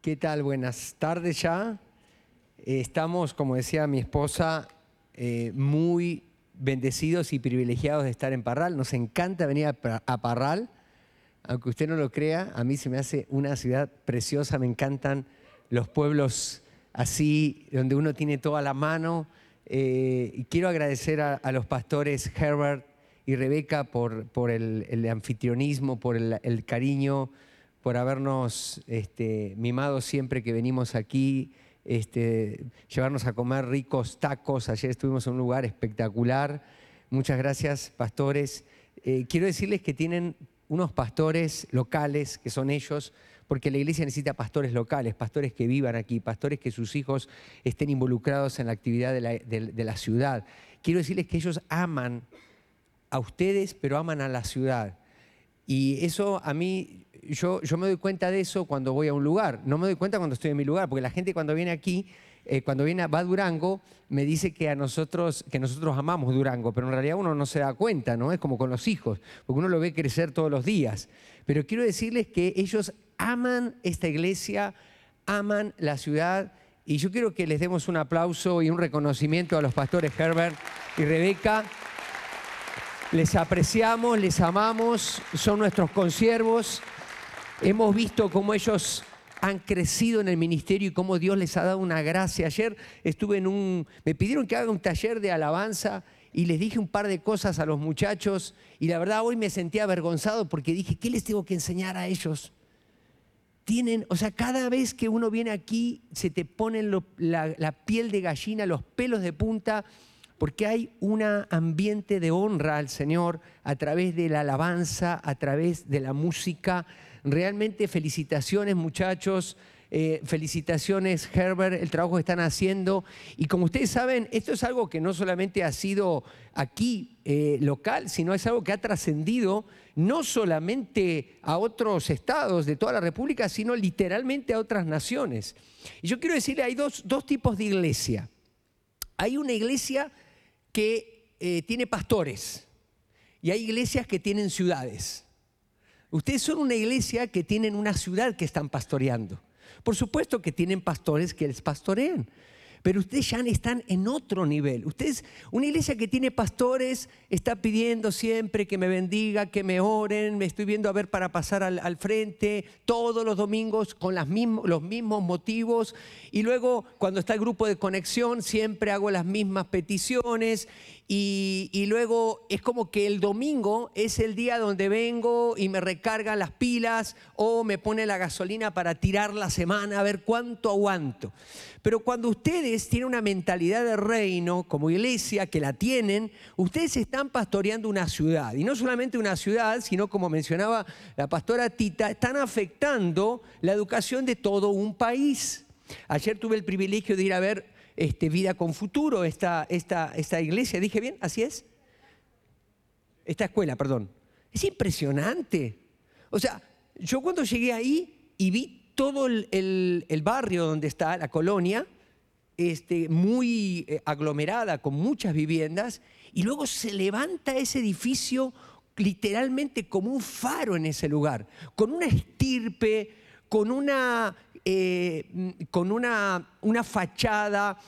¿Qué tal? Buenas tardes ya. Eh, Estamos, como decía mi esposa, eh, muy bendecidos y privilegiados de estar en Parral. Nos encanta venir a Pa- a Parral. Aunque usted no lo crea, a mí se me hace una ciudad preciosa. Me encantan los pueblos así, donde uno tiene toda la mano. Eh, y quiero agradecer a, los pastores Herbert y Rebeca por, el, anfitrionismo, por el cariño, por habernos este, mimado siempre que venimos aquí, este, llevarnos a comer ricos tacos. Ayer estuvimos en un lugar espectacular. Muchas gracias, pastores. Eh, quiero decirles que tienen unos pastores locales, que son ellos, porque la iglesia necesita pastores locales, pastores que vivan aquí, pastores que sus hijos estén involucrados en la actividad de la, de- de la ciudad. Quiero decirles que ellos aman a ustedes, pero aman a la ciudad. Y eso a mí, yo, yo me doy cuenta de eso cuando voy a un lugar. No me doy cuenta cuando estoy en mi lugar, porque la gente cuando viene aquí, eh, cuando viene a, va a Durango, me dice que a nosotros, que nosotros amamos Durango, pero en realidad uno no se da cuenta, ¿no? Es como con los hijos, porque uno lo ve crecer todos los días. Pero quiero decirles que ellos aman esta iglesia, aman la ciudad. Y yo quiero que les demos un aplauso y un reconocimiento a los pastores Herbert y Rebeca. Les apreciamos, les amamos, son nuestros consiervos. Hemos visto cómo ellos han crecido en el ministerio y cómo Dios les ha dado una gracia. Ayer estuve en un, me pidieron que haga un taller de alabanza y les dije un par de cosas a los muchachos y la verdad hoy me sentí avergonzado porque dije, ¿qué les tengo que enseñar a ellos? Tienen, o sea, cada vez que uno viene aquí se te ponen lo- la, la piel de gallina, los pelos de punta, porque hay un ambiente de honra al Señor a través de la alabanza, a través de la música. Realmente felicitaciones muchachos, eh, felicitaciones Herbert, el trabajo que están haciendo. Y como ustedes saben, esto es algo que no solamente ha sido aquí eh, local, sino es algo que ha trascendido no solamente a otros estados de toda la República, sino literalmente a otras naciones. Y yo quiero decirle, hay dos, dos tipos de iglesia. Hay una iglesia que eh, tiene pastores y hay iglesias que tienen ciudades. Ustedes son una iglesia que tienen una ciudad que están pastoreando. Por supuesto que tienen pastores que les pastorean, pero ustedes ya están en otro nivel. Ustedes, una iglesia que tiene pastores, está pidiendo siempre que me bendiga, que me oren, me estoy viendo a ver para pasar al, frente todos los domingos con los mismos motivos. Y luego, cuando está el grupo de conexión, siempre hago las mismas peticiones. Y, luego es como que el domingo es el día donde vengo y me recargan las pilas o me pone la gasolina para tirar la semana a ver cuánto aguanto. Pero cuando ustedes tienen una mentalidad de reino como iglesia, que la tienen, ustedes están pastoreando una ciudad. Y no solamente una ciudad, sino como mencionaba la pastora Tita, están afectando la educación de todo un país. Ayer tuve el privilegio de ir a ver este, Vida con Futuro, esta, esta, esta iglesia. ¿Dije bien? ¿Así es? Esta escuela, perdón. Es impresionante. O sea, yo cuando llegué ahí y vi todo el, el- barrio donde está la colonia, este, muy eh, aglomerada, con muchas viviendas, y luego se levanta ese edificio literalmente como un faro en ese lugar, con una estirpe, con una, eh, mm, con una, una fachada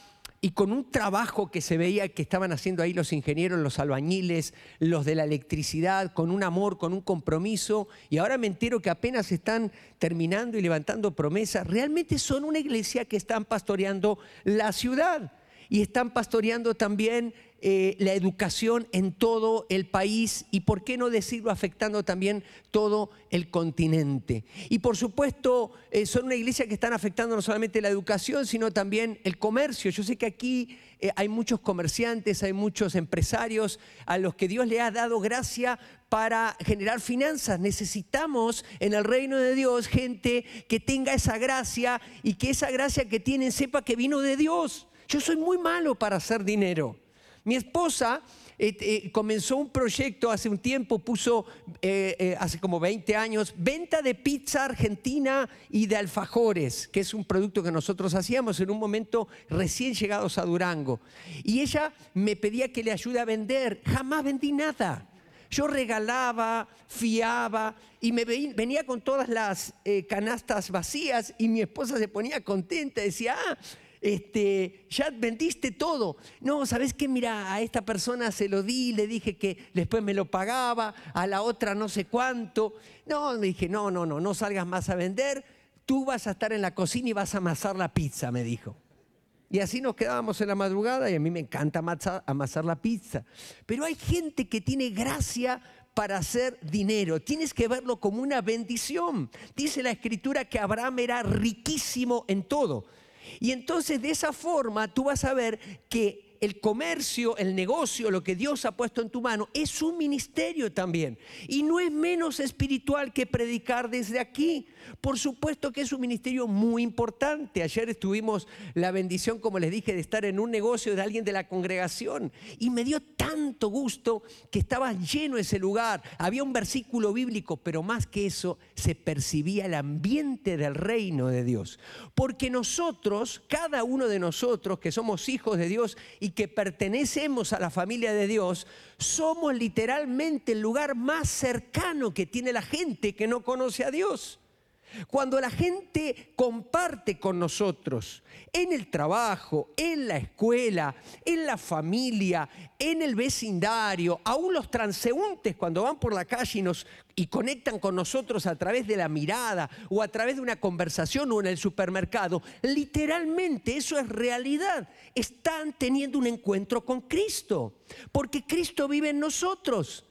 y con un trabajo que se veía que estaban haciendo ahí los ingenieros, los albañiles, los de la electricidad, con un amor, con un compromiso, y ahora me entero que apenas están terminando y levantando promesas, realmente son una iglesia que están pastoreando la ciudad. Y están pastoreando también eh, la educación en todo el país y, por qué no decirlo, afectando también todo el continente. Y por supuesto, eh, son una iglesia que están afectando no solamente la educación, sino también el comercio. Yo sé que aquí eh, hay muchos comerciantes, hay muchos empresarios a los que Dios le ha dado gracia para generar finanzas. Necesitamos en el reino de Dios gente que tenga esa gracia y que esa gracia que tienen sepa que vino de Dios. Yo soy muy malo para hacer dinero. Mi esposa eh, eh, comenzó un proyecto hace un tiempo, puso eh, hace como 20 años, venta de pizza argentina y de alfajores, que es un producto que nosotros hacíamos en un momento recién llegados a Durango. Y ella me pedía que le ayude a vender. Jamás vendí nada. Yo regalaba, fiaba y me venía con todas las canastas vacías y mi esposa se ponía contenta, decía, ah, este, ya vendiste todo. No, ¿sabes qué? Mira, a esta persona se lo di, le dije que después me lo pagaba, a la otra no sé cuánto. No, me dije, no, no, no, no salgas más a vender, tú vas a estar en la cocina y vas a amasar la pizza, me dijo. Y así nos quedábamos en la madrugada y a mí me encanta amasar, amasar la pizza. Pero hay gente que tiene gracia para hacer dinero. Tienes que verlo como una bendición. Dice la escritura que Abraham era riquísimo en todo. Y entonces de esa forma tú vas a ver que el comercio, el negocio, lo que Dios ha puesto en tu mano, es un ministerio también. Y no es menos espiritual que predicar desde aquí. Por supuesto que es un ministerio muy importante. Ayer estuvimos la bendición, como les dije, de estar en un negocio de alguien de la congregación. Y me dio tanto gusto que estaba lleno ese lugar. Había un versículo bíblico, pero más que eso, se percibía el ambiente del reino de Dios. Porque nosotros, cada uno de nosotros que somos hijos de Dios y que pertenecemos a la familia de Dios, somos literalmente el lugar más cercano que tiene la gente que no conoce a Dios. Cuando la gente comparte con nosotros en el trabajo, en la escuela, en la familia, en el vecindario, aún los transeúntes cuando van por la calle y, nos, y conectan con nosotros a través de la mirada o a través de una conversación o en el supermercado, literalmente eso es realidad. Están teniendo un encuentro con Cristo, porque Cristo vive en nosotros.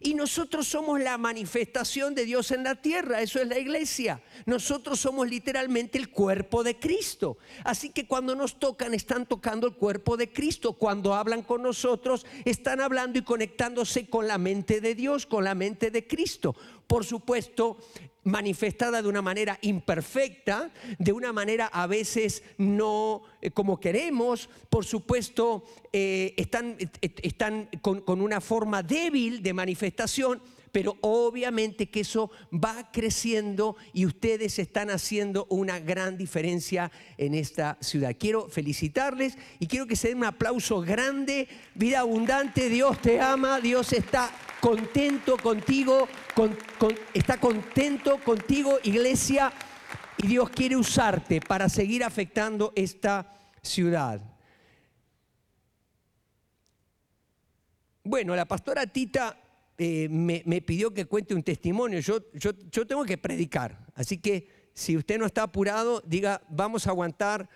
Y nosotros somos la manifestación de Dios en la tierra, eso es la iglesia. Nosotros somos literalmente el cuerpo de Cristo. Así que cuando nos tocan, están tocando el cuerpo de Cristo. Cuando hablan con nosotros, están hablando y conectándose con la mente de Dios, con la mente de Cristo. Por supuesto, manifestada de una manera imperfecta, de una manera a veces no eh, como queremos, por supuesto, eh, están, eh, están con, con una forma débil de manifestación, pero obviamente que eso va creciendo y ustedes están haciendo una gran diferencia en esta ciudad. Quiero felicitarles y quiero que se den un aplauso grande. Vida abundante, Dios te ama, Dios está contento contigo, está contento contigo, iglesia, y Dios quiere usarte para seguir afectando esta ciudad. Bueno, la pastora Tita eh, me, pidió que cuente un testimonio. Yo, yo, tengo que predicar. Así que si usted no está apurado, diga, vamos a aguantar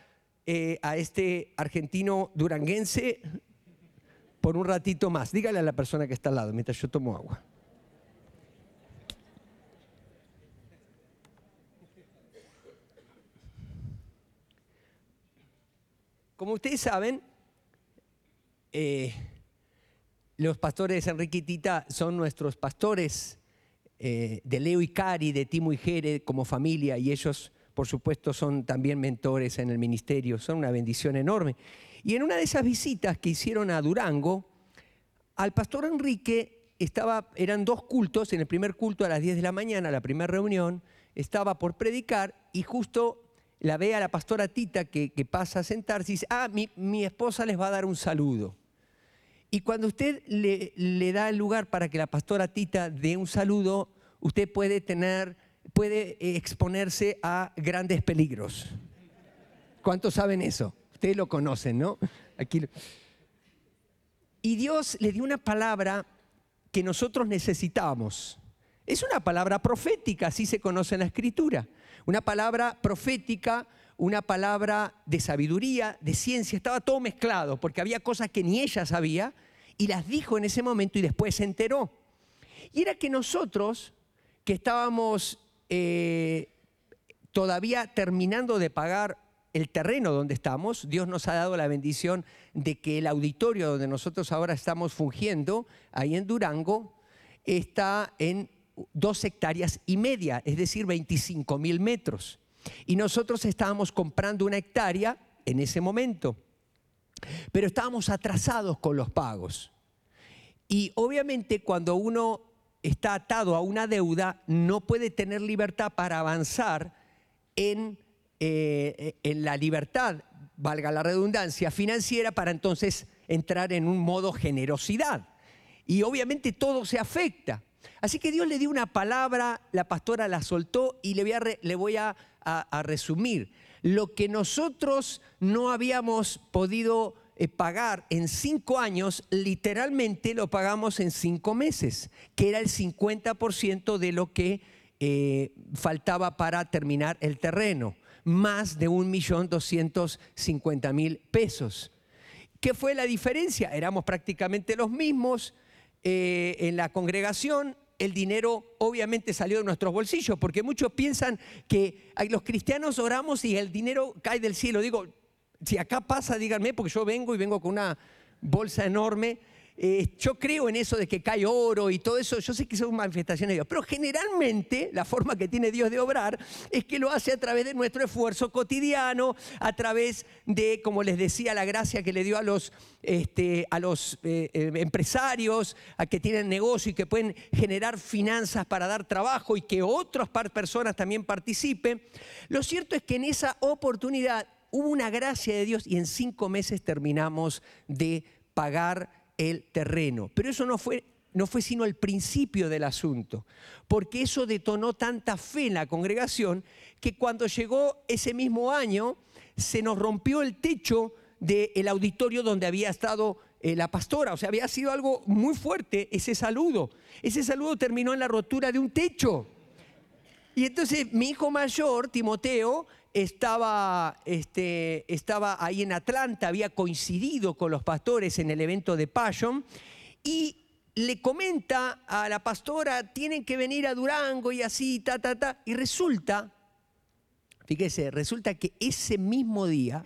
eh, a este argentino duranguense por un ratito más. Dígale a la persona que está al lado mientras yo tomo agua. Como ustedes saben, eh, los pastores Enrique y Tita son nuestros pastores eh, de Leo y Cari, de Timo y Jere como familia, y ellos, por supuesto, son también mentores en el ministerio, son una bendición enorme. Y en una de esas visitas que hicieron a Durango, al pastor Enrique estaba, eran dos cultos, en el primer culto a las 10 de la mañana, la primera reunión, estaba por predicar y justo la ve a la pastora Tita que, pasa a sentarse y dice, ah, mi, mi esposa les va a dar un saludo. Y cuando usted le, da el lugar para que la pastora Tita dé un saludo, usted puede tener, puede eh, exponerse a grandes peligros. ¿Cuántos saben eso? Ustedes lo conocen, ¿no? Aquí. Y Dios le dio una palabra que nosotros necesitábamos. Es una palabra profética, así se conoce en la escritura. Una palabra profética, una palabra de sabiduría, de ciencia, estaba todo mezclado, porque había cosas que ni ella sabía y las dijo en ese momento y después se enteró. Y era que nosotros, que estábamos eh, todavía terminando de pagar el terreno donde estamos, Dios nos ha dado la bendición de que el auditorio donde nosotros ahora estamos fungiendo, ahí en Durango, está en dos hectáreas y media, es decir, 25 mil metros. Y nosotros estábamos comprando una hectárea en ese momento, pero estábamos atrasados con los pagos. Y obviamente cuando uno está atado a una deuda, no puede tener libertad para avanzar en, eh, en la libertad, valga la redundancia, financiera, para entonces entrar en un modo generosidad. y obviamente todo se afecta. Así que Dios le dio una palabra, la pastora la soltó y le voy a, le voy a, a resumir. Lo que nosotros no habíamos podido eh, pagar en cinco años, literalmente lo pagamos en cinco meses, que era el 50% de lo que eh, faltaba para terminar el terreno, más de 1.250.000 pesos. ¿Qué fue la diferencia? Éramos prácticamente los mismos eh, en la congregación, el dinero obviamente salió de nuestros bolsillos, porque muchos piensan que los cristianos oramos y el dinero cae del cielo. Digo, si acá pasa, díganme, porque yo vengo y vengo con una bolsa enorme. Eh, yo creo en eso de que cae oro y todo eso, yo sé que son manifestaciones de Dios, pero generalmente la forma que tiene Dios de obrar es que lo hace a través de nuestro esfuerzo cotidiano, a través de, como les decía, la gracia que le dio a los, este, a los eh, eh, empresarios, a que tienen negocio y que pueden generar finanzas para dar trabajo y que otras personas también participen. Lo cierto es que en esa oportunidad hubo una gracia de Dios y en cinco meses terminamos de pagar el terreno. Pero eso no fue, no fue sino el principio del asunto, porque eso detonó tanta fe en la congregación que cuando llegó ese mismo año se nos rompió el techo del auditorio donde había estado eh, la pastora. O sea, había sido algo muy fuerte ese saludo. Ese saludo terminó en la rotura de un techo. Y entonces mi hijo mayor, Timoteo, estaba, este, estaba ahí en Atlanta, había coincidido con los pastores en el evento de Passion y le comenta a la pastora, tienen que venir a Durango y así, ta, ta, ta. Y resulta, fíjese, resulta que ese mismo día,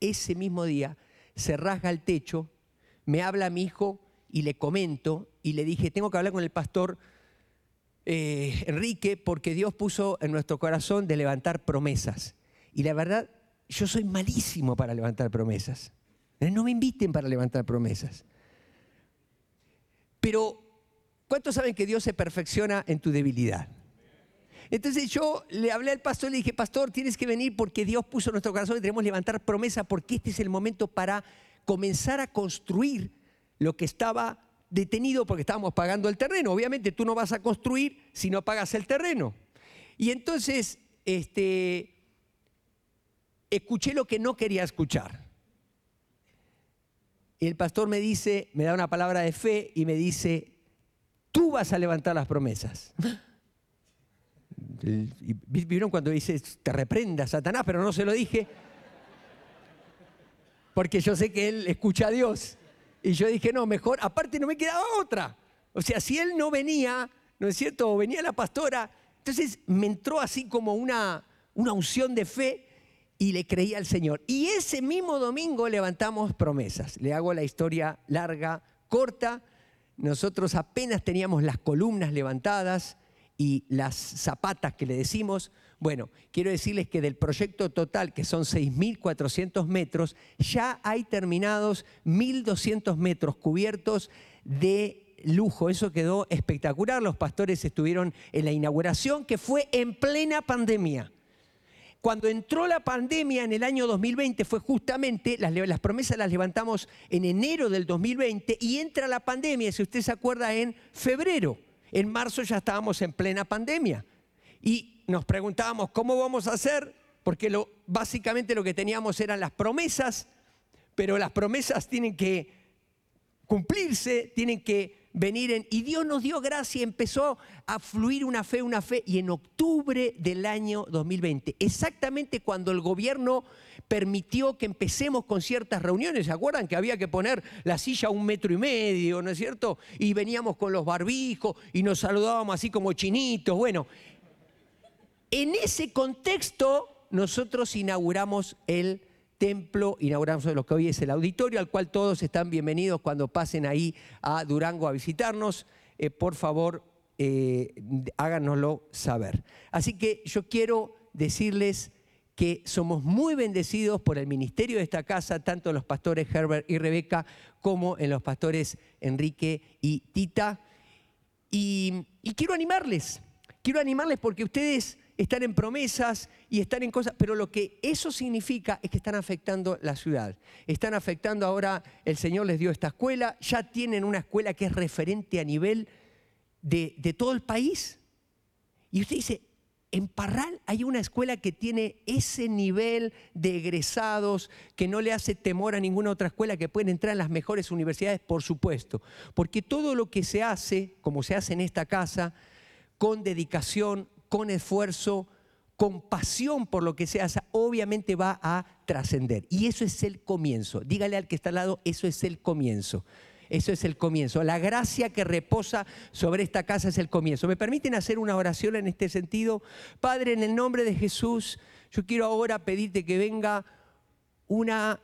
ese mismo día, se rasga el techo, me habla mi hijo y le comento y le dije, tengo que hablar con el pastor eh, Enrique porque Dios puso en nuestro corazón de levantar promesas. Y la verdad, yo soy malísimo para levantar promesas. Eh, no me inviten para levantar promesas. Pero, ¿cuántos saben que Dios se perfecciona en tu debilidad? Entonces yo le hablé al pastor y le dije, pastor, tienes que venir porque Dios puso en nuestro corazón y tenemos que levantar promesas porque este es el momento para comenzar a construir lo que estaba detenido porque estábamos pagando el terreno. Obviamente tú no vas a construir si no pagas el terreno. Y entonces, este, escuché lo que no quería escuchar. Y el pastor me dice, me da una palabra de fe y me dice, tú vas a levantar las promesas. ¿Vieron cuando dice, te reprenda Satanás? Pero no se lo dije. Porque yo sé que él escucha a Dios. Y yo dije, no, mejor, aparte no me quedaba otra. O sea, si él no venía, ¿no es cierto? O venía la pastora. Entonces me entró así como una, una unción de fe y le creía al Señor. Y ese mismo domingo levantamos promesas. Le hago la historia larga, corta. Nosotros apenas teníamos las columnas levantadas y las zapatas que le decimos. Bueno, quiero decirles que del proyecto total, que son 6.400 metros, ya hay terminados 1.200 metros cubiertos de lujo. Eso quedó espectacular. Los pastores estuvieron en la inauguración, que fue en plena pandemia. Cuando entró la pandemia en el año 2020 fue justamente, las, promesas las levantamos en enero del 2020 y entra la pandemia, si usted se acuerda, en febrero. En marzo ya estábamos en plena pandemia. Y nos preguntábamos, ¿cómo vamos a hacer? Porque básicamente lo que teníamos eran las promesas, pero las promesas tienen que cumplirse, tienen que venir en... Y Dios nos dio gracia y empezó a fluir una fe, una fe. Y en octubre del año 2020, exactamente cuando el gobierno permitió que empecemos con ciertas reuniones, ¿se acuerdan que había que poner la silla a un metro y medio, ¿no es cierto? Y veníamos con los barbijos y nos saludábamos así como chinitos. Bueno, en ese contexto nosotros inauguramos el templo, inauguramos lo que hoy es el auditorio, al cual todos están bienvenidos cuando pasen ahí a Durango a visitarnos. Eh, por favor, eh, háganoslo saber. Así que yo quiero decirles que somos muy bendecidos por el ministerio de esta casa, tanto los pastores Herbert y Rebeca como en los pastores Enrique y Tita. Y, quiero animarles, quiero animarles porque ustedes están en promesas y están en cosas, pero lo que eso significa es que están afectando la ciudad. Están afectando ahora, el Señor les dio esta escuela, ya tienen una escuela que es referente a nivel de, todo el país. Y usted dice, en Parral hay una escuela que tiene ese nivel de egresados que no le hace temor a ninguna otra escuela que pueden entrar en las mejores universidades, por supuesto. Porque todo lo que se hace, como se hace en esta casa, con dedicación, con esfuerzo, con pasión por lo que se hace, obviamente va a trascender. Y eso es el comienzo. Dígale al que está al lado, eso es el comienzo. Eso es el comienzo. La gracia que reposa sobre esta casa es el comienzo. ¿Me permiten hacer una oración en este sentido? Padre, en el nombre de Jesús, yo quiero ahora pedirte que venga una,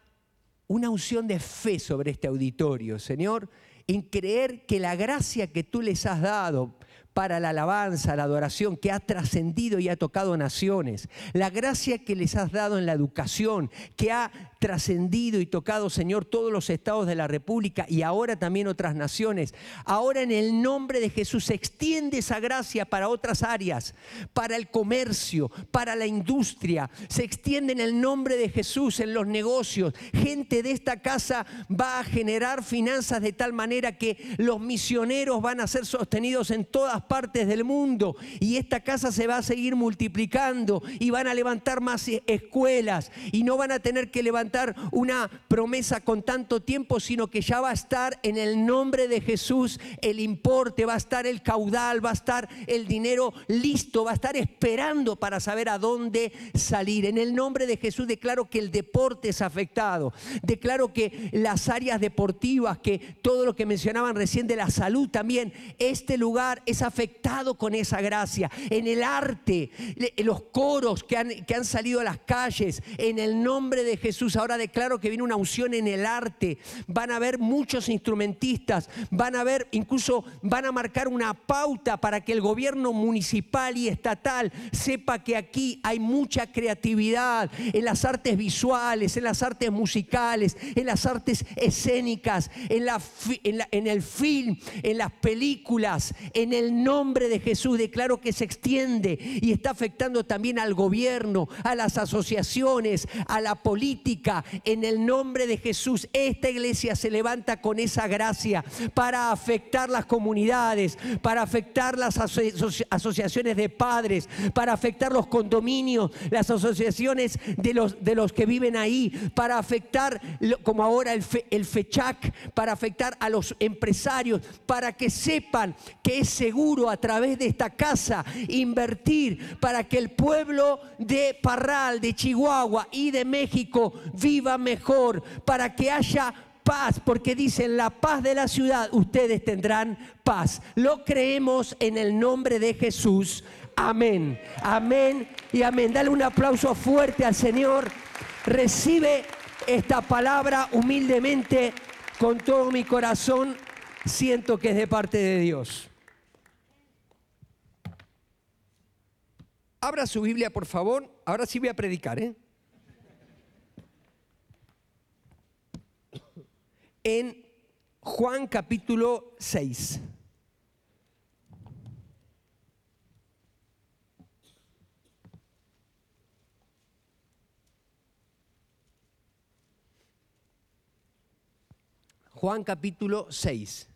una unción de fe sobre este auditorio, Señor, en creer que la gracia que tú les has dado para la alabanza, la adoración que ha trascendido y ha tocado naciones, la gracia que les has dado en la educación, que ha trascendido y tocado, Señor, todos los estados de la República y ahora también otras naciones. Ahora en el nombre de Jesús se extiende esa gracia para otras áreas, para el comercio, para la industria. Se extiende en el nombre de Jesús en los negocios. Gente de esta casa va a generar finanzas de tal manera que los misioneros van a ser sostenidos en todas partes del mundo y esta casa se va a seguir multiplicando y van a levantar más escuelas y no van a tener que levantar una promesa con tanto tiempo, sino que ya va a estar en el nombre de Jesús el importe, va a estar el caudal, va a estar el dinero listo, va a estar esperando para saber a dónde salir. En el nombre de Jesús declaro que el deporte es afectado, declaro que las áreas deportivas, que todo lo que mencionaban recién de la salud también, este lugar es afectado con esa gracia. En el arte, los coros que han, que han salido a las calles, en el nombre de Jesús ahora declaro que viene una unción en el arte. Van a haber muchos instrumentistas, van a ver, incluso van a marcar una pauta para que el gobierno municipal y estatal sepa que aquí hay mucha creatividad en las artes visuales, en las artes musicales, en las artes escénicas, en, la, en, el film, en las películas. En el nombre de Jesús declaro que se extiende y está afectando también al gobierno, a las asociaciones, a la política en el nombre de Jesús, esta iglesia se levanta con esa gracia para afectar las comunidades, para afectar las asociaciones de padres, para afectar los condominios, las asociaciones de los, de los que viven ahí, para afectar, como ahora el, el FECHAC, para afectar a los empresarios, para que sepan que es seguro a través de esta casa invertir para que el pueblo de Parral, de Chihuahua y de México viva mejor, para que haya paz, porque dicen la paz de la ciudad, ustedes tendrán paz. Lo creemos en el nombre de Jesús. Amén, amén y amén. Dale un aplauso fuerte al Señor. Recibe esta palabra humildemente con todo mi corazón. Siento que es de parte de Dios. Abra su Biblia, por favor. Ahora sí voy a predicar, ¿eh? En Juan capítulo 6. Juan capítulo 6.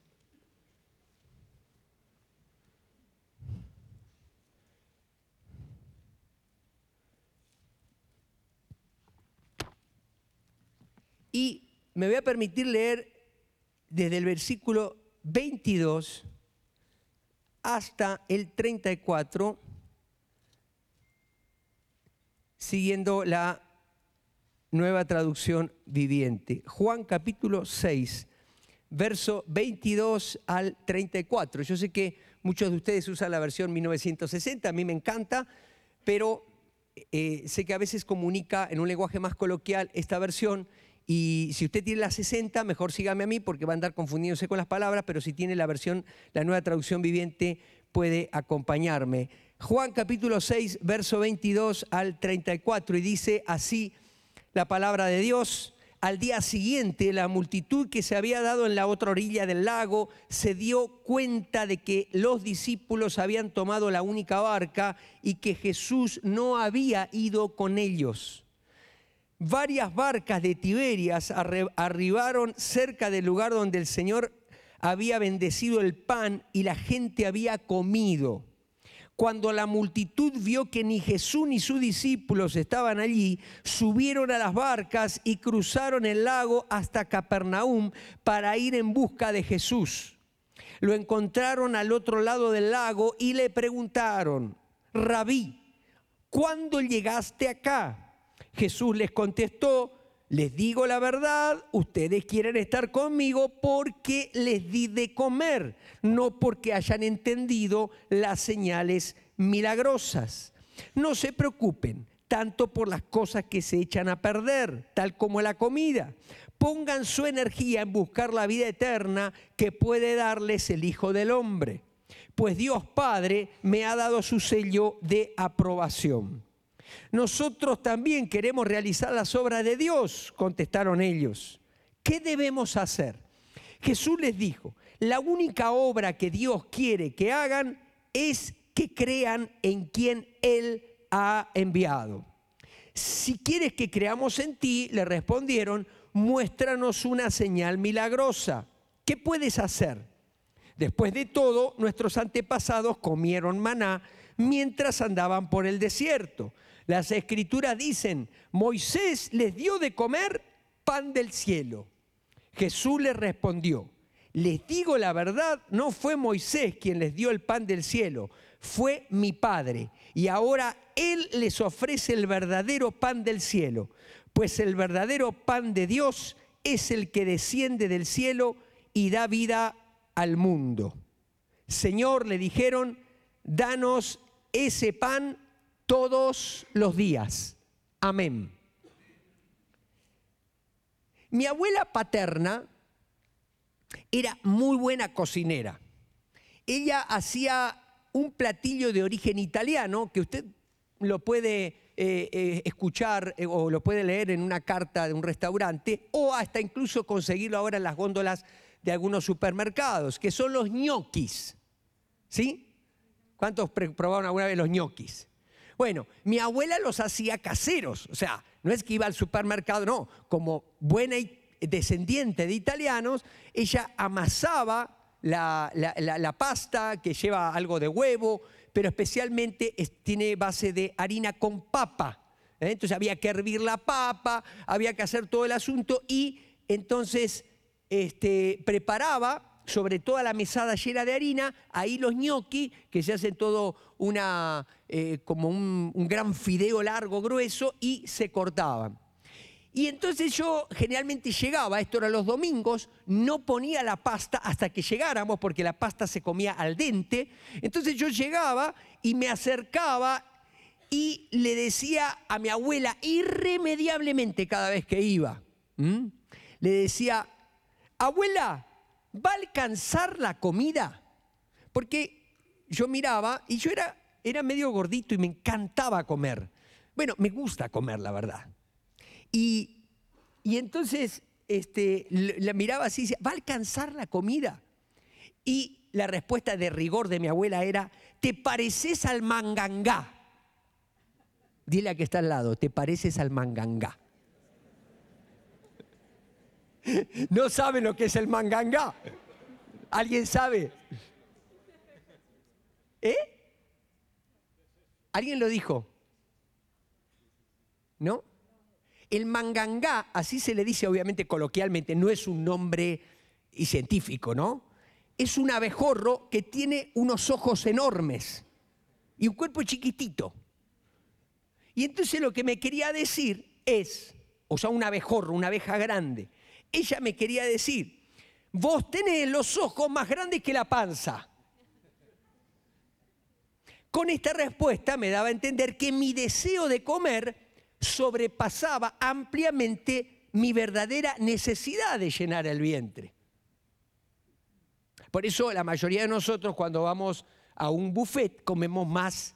Y me voy a permitir leer desde el versículo 22 hasta el 34, siguiendo la nueva traducción viviente. Juan capítulo 6, verso 22 al 34. Yo sé que muchos de ustedes usan la versión 1960, a mí me encanta, pero eh, sé que a veces comunica en un lenguaje más coloquial esta versión y si usted tiene la 60, mejor sígame a mí porque va a andar confundiéndose con las palabras, pero si tiene la versión, la nueva traducción viviente, puede acompañarme. Juan capítulo 6, verso 22 al 34, y dice así la palabra de Dios. al día siguiente, la multitud que se había dado en la otra orilla del lago se dio cuenta de que los discípulos habían tomado la única barca y que Jesús no había ido con ellos. Varias barcas de Tiberias arribaron cerca del lugar donde el Señor había bendecido el pan y la gente había comido. Cuando la multitud vio que ni Jesús ni sus discípulos estaban allí, subieron a las barcas y cruzaron el lago hasta Capernaum para ir en busca de Jesús. Lo encontraron al otro lado del lago y le preguntaron, Rabí, ¿cuándo llegaste acá? Jesús les contestó, les digo la verdad, ustedes quieren estar conmigo porque les di de comer, no porque hayan entendido las señales milagrosas. No se preocupen tanto por las cosas que se echan a perder, tal como la comida. Pongan su energía en buscar la vida eterna que puede darles el Hijo del Hombre, pues Dios Padre me ha dado su sello de aprobación. Nosotros también queremos realizar las obras de Dios, contestaron ellos. ¿Qué debemos hacer? Jesús les dijo, la única obra que Dios quiere que hagan es que crean en quien Él ha enviado. Si quieres que creamos en ti, le respondieron, muéstranos una señal milagrosa. ¿Qué puedes hacer? Después de todo, nuestros antepasados comieron maná mientras andaban por el desierto. Las escrituras dicen, Moisés les dio de comer pan del cielo. Jesús les respondió, les digo la verdad, no fue Moisés quien les dio el pan del cielo, fue mi Padre. Y ahora Él les ofrece el verdadero pan del cielo, pues el verdadero pan de Dios es el que desciende del cielo y da vida al mundo. Señor, le dijeron, danos ese pan todos los días. Amén. Mi abuela paterna era muy buena cocinera. Ella hacía un platillo de origen italiano que usted lo puede eh, eh, escuchar eh, o lo puede leer en una carta de un restaurante o hasta incluso conseguirlo ahora en las góndolas de algunos supermercados, que son los ñoquis. ¿Sí? ¿Cuántos probaron alguna vez los ñoquis? Bueno, mi abuela los hacía caseros, o sea, no es que iba al supermercado, no, como buena descendiente de italianos, ella amasaba la, pasta que lleva algo de huevo, pero especialmente tiene base de harina con papa. ¿eh? Entonces había que hervir la papa, había que hacer todo el asunto y entonces este, preparaba sobre toda la mesada llena de harina, ahí los gnocchi, que se hacen todo una, eh, como un, gran fideo largo, grueso, y se cortaban. Y entonces yo generalmente llegaba, esto era los domingos, no ponía la pasta hasta que llegáramos, porque la pasta se comía al dente. Entonces yo llegaba y me acercaba y le decía a mi abuela irremediablemente cada vez que iba, le decía, abuela, ¿va a alcanzar la comida? Porque yo miraba y yo era, era medio gordito y me encantaba comer. Bueno, me gusta comer, la verdad. Y, entonces este, la miraba así y decía, ¿va a alcanzar la comida? Y la respuesta de rigor de mi abuela era, ¿te pareces al mangangá? Dile a que está al lado, ¿te pareces al mangangá? No saben lo que es el mangangá. ¿Alguien sabe? ¿Eh? ¿Alguien lo dijo? ¿No? El mangangá, así se le dice obviamente coloquialmente, no es un nombre y científico, ¿no? Es un abejorro que tiene unos ojos enormes y un cuerpo chiquitito. Y entonces lo que me quería decir es, o sea, un abejorro, una abeja grande, ella me quería decir, vos tenés los ojos más grandes que la panza. Con esta respuesta me daba a entender que mi deseo de comer sobrepasaba ampliamente mi verdadera necesidad de llenar el vientre. Por eso la mayoría de nosotros cuando vamos a un buffet comemos más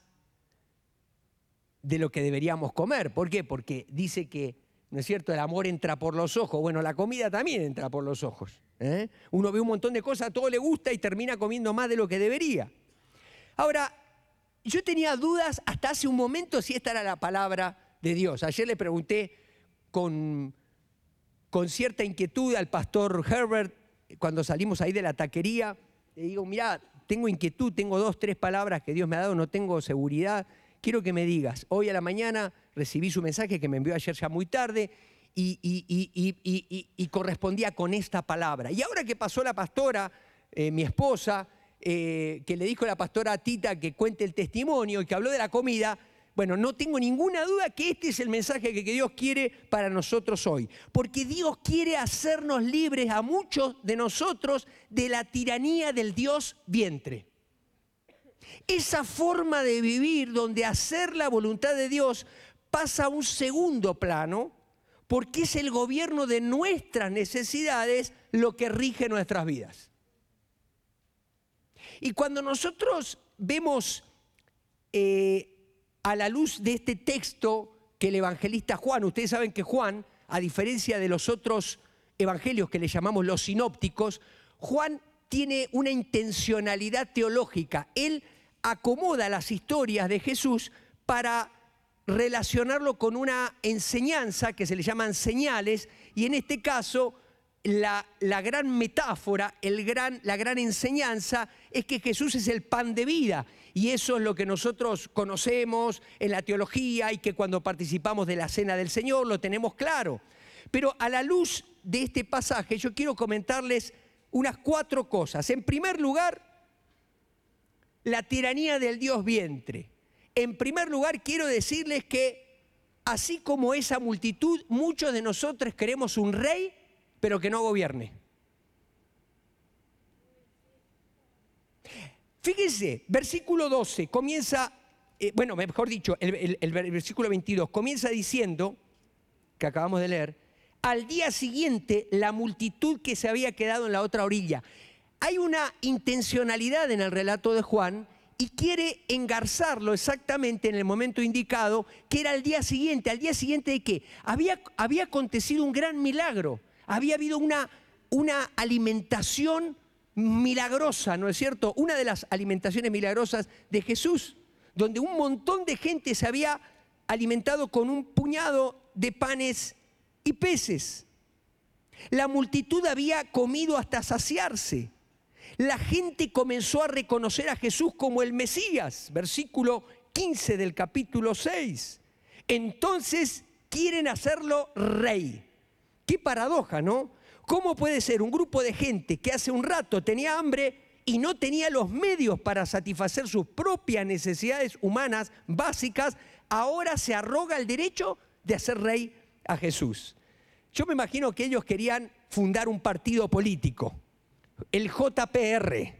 de lo que deberíamos comer. ¿Por qué? Porque dice que ¿no es cierto? El amor entra por los ojos. Bueno, la comida también entra por los ojos. ¿eh? Uno ve un montón de cosas, todo le gusta y termina comiendo más de lo que debería. Ahora, yo tenía dudas hasta hace un momento si esta era la palabra de Dios. Ayer le pregunté con, con cierta inquietud al pastor Herbert cuando salimos ahí de la taquería. Le digo, mira, tengo inquietud, tengo dos, tres palabras que Dios me ha dado, no tengo seguridad. Quiero que me digas, hoy a la mañana recibí su mensaje que me envió ayer ya muy tarde y, y, correspondía con esta palabra. Y ahora que pasó la pastora, eh, mi esposa, eh, que le dijo a la pastora Tita que cuente el testimonio y que habló de la comida, bueno, no tengo ninguna duda que este es el mensaje que Dios quiere para nosotros hoy. Porque Dios quiere hacernos libres a muchos de nosotros de la tiranía del Dios vientre. Esa forma de vivir donde hacer la voluntad de Dios pasa a un segundo plano porque es el gobierno de nuestras necesidades lo que rige nuestras vidas. Y cuando nosotros vemos eh, a la luz de este texto que el evangelista Juan, ustedes saben que Juan, a diferencia de los otros evangelios que le llamamos los sinópticos, Juan tiene una intencionalidad teológica. Él acomoda las historias de Jesús para relacionarlo con una enseñanza que se le llaman señales y en este caso la, la, gran metáfora, el gran, la gran enseñanza es que Jesús es el pan de vida y eso es lo que nosotros conocemos en la teología y que cuando participamos de la cena del Señor lo tenemos claro. Pero a la luz de este pasaje yo quiero comentarles unas cuatro cosas. En primer lugar, la tiranía del Dios vientre. En primer lugar, quiero decirles que así como esa multitud, muchos de nosotros queremos un rey, pero que no gobierne. Fíjense, versículo 12 comienza, eh, bueno, mejor dicho, el, el versículo 22 comienza diciendo, que acabamos de leer, al día siguiente la multitud que se había quedado en la otra orilla. Hay una intencionalidad en el relato de Juan y quiere engarzarlo exactamente en el momento indicado, que era el día siguiente. ¿Al día siguiente de qué? Había, había acontecido un gran milagro, había habido una, una alimentación milagrosa, ¿no es cierto? Una de las alimentaciones milagrosas de Jesús, donde un montón de gente se había alimentado con un puñado de panes y peces. La multitud había comido hasta saciarse. La gente comenzó a reconocer a Jesús como el Mesías, versículo 15 del capítulo 6. Entonces quieren hacerlo rey. Qué paradoja, ¿no? ¿Cómo puede ser un grupo de gente que hace un rato tenía hambre y no tenía los medios para satisfacer sus propias necesidades humanas básicas, ahora se arroga el derecho de hacer rey a Jesús? Yo me imagino que ellos querían fundar un partido político, el JPR,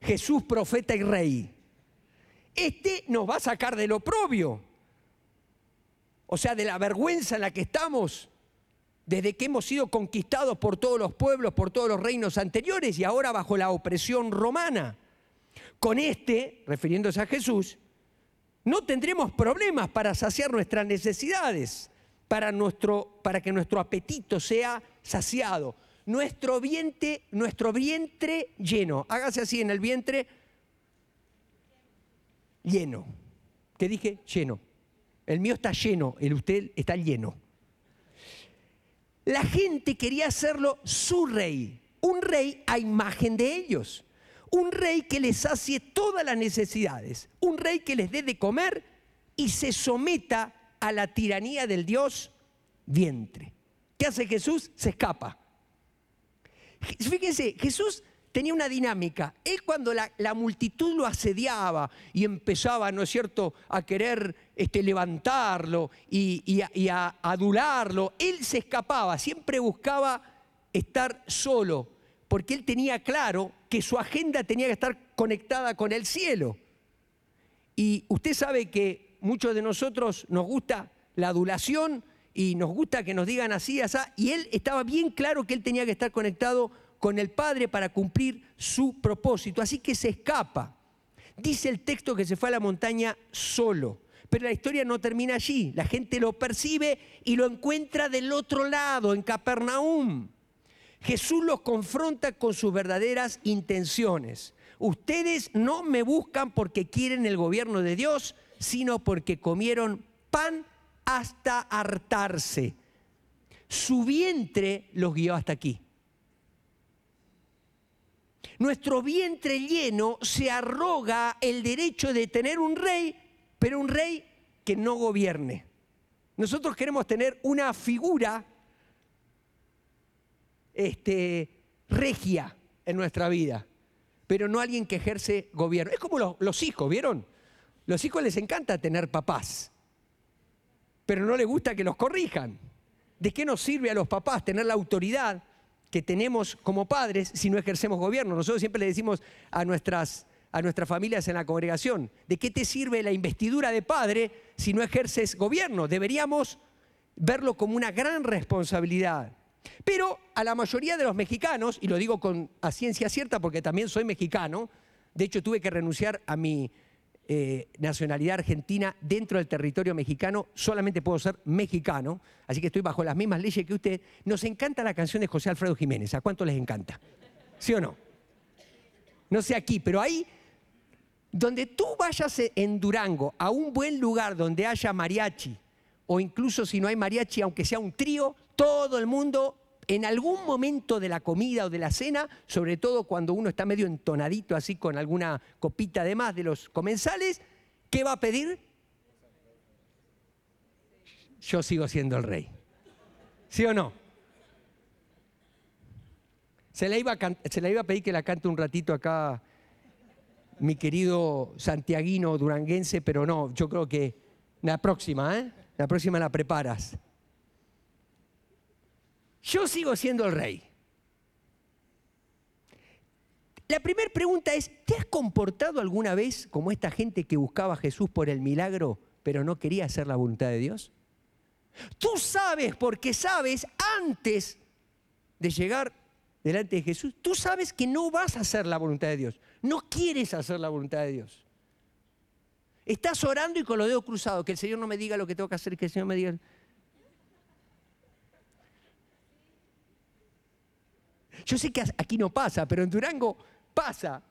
Jesús, profeta y rey. Este nos va a sacar del oprobio, o sea, de la vergüenza en la que estamos desde que hemos sido conquistados por todos los pueblos, por todos los reinos anteriores y ahora bajo la opresión romana. Con este, refiriéndose a Jesús, no tendremos problemas para saciar nuestras necesidades, para, nuestro, para que nuestro apetito sea saciado, nuestro vientre, nuestro vientre lleno. Hágase así en el vientre lleno. ¿Qué dije? Lleno. El mío está lleno, el usted está lleno la gente quería hacerlo su rey, un rey a imagen de ellos, un rey que les sacie todas las necesidades, un rey que les dé de comer y se someta a la tiranía del Dios vientre. ¿Qué hace Jesús? Se escapa. Fíjense, Jesús tenía una dinámica. Él cuando la, multitud lo asediaba y empezaba, ¿no es cierto?, a querer este, levantarlo y, a, adularlo, él se escapaba, siempre buscaba estar solo, porque él tenía claro que su agenda tenía que estar conectada con el cielo. Y usted sabe que muchos de nosotros nos gusta la adulación y nos gusta que nos digan así, así, y él estaba bien claro que él tenía que estar conectado con el Padre para cumplir su propósito. Así que se escapa. Dice el texto que se fue a la montaña solo. Pero la historia no termina allí. La gente lo percibe y lo encuentra del otro lado, en Capernaum. Jesús los confronta con sus verdaderas intenciones. Ustedes no me buscan porque quieren el gobierno de Dios, sino porque comieron pan hasta hartarse. Su vientre los guió hasta aquí. Nuestro vientre lleno se arroga el derecho de tener un rey, pero un rey que no gobierne. Nosotros queremos tener una figura este, regia en nuestra vida, pero no alguien que ejerce gobierno. Es como los, los hijos, ¿vieron? Los hijos les encanta tener papás, pero no les gusta que los corrijan. ¿De qué nos sirve a los papás tener la autoridad que tenemos como padres si no ejercemos gobierno? Nosotros siempre le decimos a nuestras, a nuestras familias en la congregación, ¿de qué te sirve la investidura de padre si no ejerces gobierno? Deberíamos verlo como una gran responsabilidad. Pero a la mayoría de los mexicanos, y lo digo con a ciencia cierta porque también soy mexicano, de hecho tuve que renunciar a mi eh, nacionalidad argentina dentro del territorio mexicano, solamente puedo ser mexicano, así que estoy bajo las mismas leyes que usted. Nos encanta la canción de José Alfredo Jiménez, ¿a cuánto les encanta? ¿Sí o no? No sé aquí, pero ahí, donde tú vayas en Durango a un buen lugar donde haya mariachi, o incluso si no hay mariachi, aunque sea un trío, todo el mundo en algún momento de la comida o de la cena, sobre todo cuando uno está medio entonadito así con alguna copita de más de los comensales, ¿qué va a pedir? Yo sigo siendo el rey. ¿Sí o no? Se le iba a, se iba a pedir que la cante un ratito acá mi querido santiaguino duranguense, pero no, yo creo que la próxima, ¿eh? La próxima la preparas. Yo sigo siendo el rey. La primera pregunta es, ¿te has comportado alguna vez como esta gente que buscaba a Jesús por el milagro, pero no quería hacer la voluntad de Dios? Tú sabes, porque sabes, antes de llegar delante de Jesús, tú sabes que no vas a hacer la voluntad de Dios. No quieres hacer la voluntad de Dios. Estás orando y con los dedos cruzados, que el Señor no me diga lo que tengo que hacer, que el Señor me diga... Yo sé que aquí no pasa, pero en Durango pasa.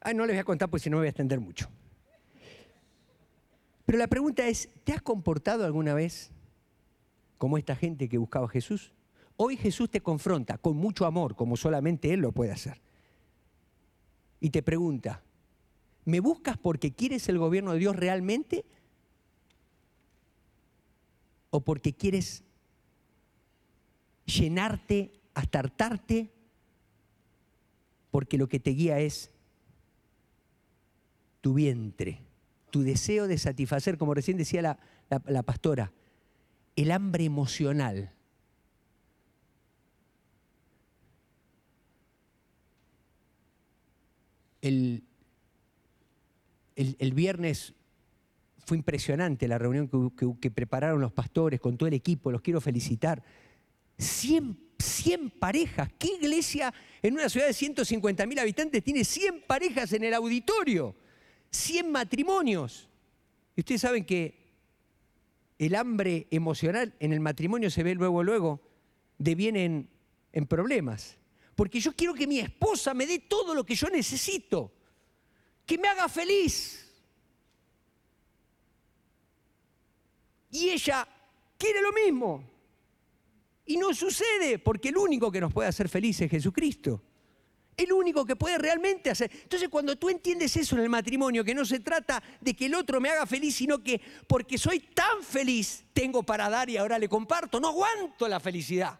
Ah, no les voy a contar porque si no me voy a extender mucho. Pero la pregunta es, ¿te has comportado alguna vez como esta gente que buscaba a Jesús? Hoy Jesús te confronta con mucho amor, como solamente Él lo puede hacer. Y te pregunta, ¿me buscas porque quieres el gobierno de Dios realmente o porque quieres llenarte hasta hartarte, porque lo que te guía es tu vientre, tu deseo de satisfacer, como recién decía la, la pastora, el hambre emocional. El, el, el, viernes fue impresionante la reunión que, prepararon los pastores con todo el equipo, los quiero felicitar. 100, 100 parejas. ¿Qué iglesia en una ciudad de 150 mil habitantes tiene 100 parejas en el auditorio? 100 matrimonios. Y ustedes saben que el hambre emocional en el matrimonio se ve luego, luego, deviene en, en problemas. Porque yo quiero que mi esposa me dé todo lo que yo necesito, que me haga feliz. Y ella quiere lo mismo. Y no sucede porque el único que nos puede hacer felices es Jesucristo. El único que puede realmente hacer. Entonces cuando tú entiendes eso en el matrimonio, que no se trata de que el otro me haga feliz, sino que porque soy tan feliz tengo para dar y ahora le comparto, no aguanto la felicidad.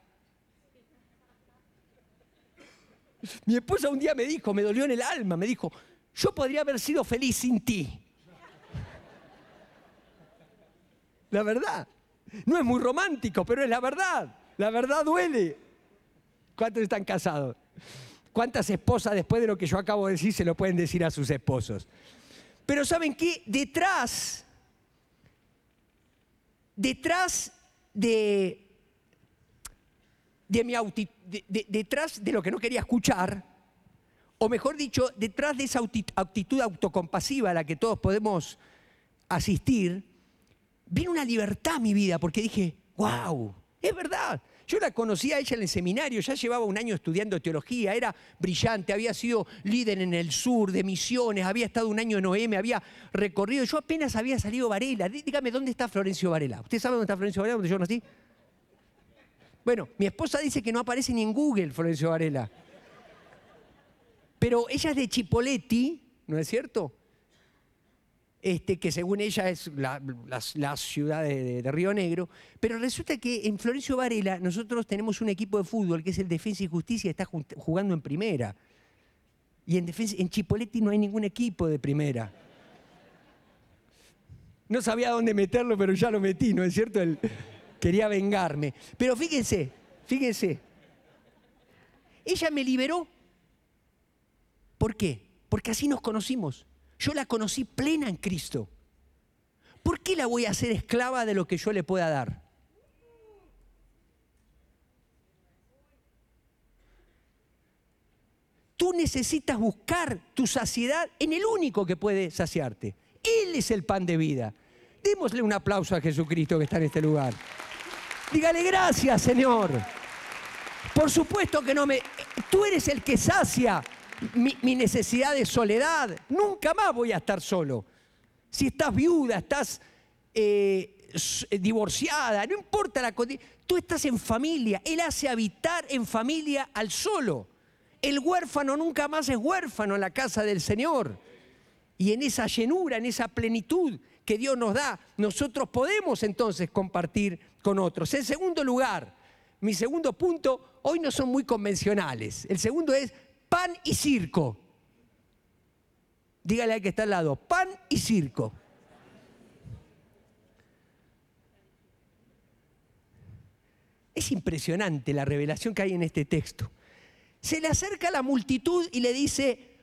Mi esposa un día me dijo, me dolió en el alma, me dijo, yo podría haber sido feliz sin ti. La verdad. No es muy romántico, pero es la verdad. La verdad duele. ¿Cuántos están casados? ¿Cuántas esposas después de lo que yo acabo de decir se lo pueden decir a sus esposos? Pero ¿saben qué? Detrás, detrás de, de mi detrás de lo que no quería escuchar, o mejor dicho, detrás de esa actitud autocompasiva a la que todos podemos asistir, vino una libertad a mi vida, porque dije, wow, es verdad. Yo la conocía a ella en el seminario, ya llevaba un año estudiando teología, era brillante, había sido líder en el sur de misiones, había estado un año en OM, había recorrido. Yo apenas había salido Varela. Dígame, ¿dónde está Florencio Varela? ¿Usted sabe dónde está Florencio Varela, donde yo nací? Bueno, mi esposa dice que no aparece ni en Google Florencio Varela. Pero ella es de Chipoletti, ¿no es cierto? Este, que según ella es la, ciudad de, Río Negro, pero resulta que en Florencio Varela nosotros tenemos un equipo de fútbol que es el Defensa y Justicia, está jugando en primera. Y en, defensa, en Chipoletti no hay ningún equipo de primera. No sabía dónde meterlo, pero ya lo metí, ¿no es cierto? quería vengarme. Pero fíjense, fíjense. Ella me liberó. ¿Por qué? Porque así nos conocimos. Yo la conocí plena en Cristo. ¿Por qué la voy a hacer esclava de lo que yo le pueda dar? Tú necesitas buscar tu saciedad en el único que puede saciarte. Él es el pan de vida. Démosle un aplauso a Jesucristo que está en este lugar. Dígale gracias, Señor. Por supuesto que no me... Tú eres el que sacia mi, necesidad de soledad. Nunca más voy a estar solo. Si estás viuda, estás eh, eh, divorciada, no importa la condición, tú estás en familia. Él hace habitar en familia al solo. El huérfano nunca más es huérfano en la casa del Señor. Y en esa llenura, en esa plenitud que Dios nos da, nosotros podemos entonces compartir con otros. En segundo lugar, mi segundo punto, hoy no son muy convencionales. El segundo es pan y circo. Dígale al que está al lado, pan y circo. Es impresionante la revelación que hay en este texto. Se le acerca a la multitud y le dice,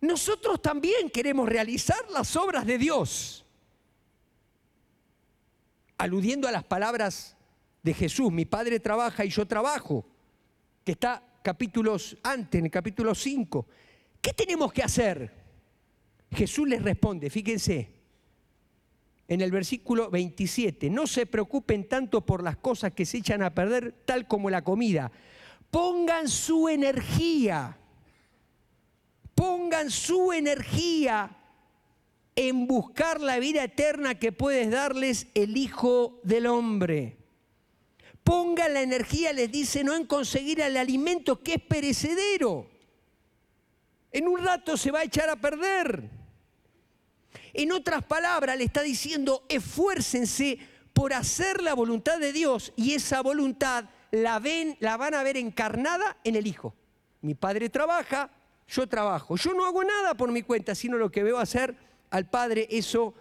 nosotros también queremos realizar las obras de Dios. Aludiendo a las palabras de Jesús, mi Padre trabaja y yo trabajo, que está capítulos antes, en el capítulo 5. ¿Qué tenemos que hacer? Jesús les responde, fíjense, en el versículo 27, no se preocupen tanto por las cosas que se echan a perder, tal como la comida. Pongan su energía, pongan su energía en buscar la vida eterna que puede darles el Hijo del Hombre ponga la energía, les dice, no en conseguir el alimento que es perecedero. En un rato se va a echar a perder. En otras palabras, le está diciendo, esfuércense por hacer la voluntad de Dios y esa voluntad la, ven, la van a ver encarnada en el Hijo. Mi Padre trabaja, yo trabajo. Yo no hago nada por mi cuenta, sino lo que veo hacer al Padre, eso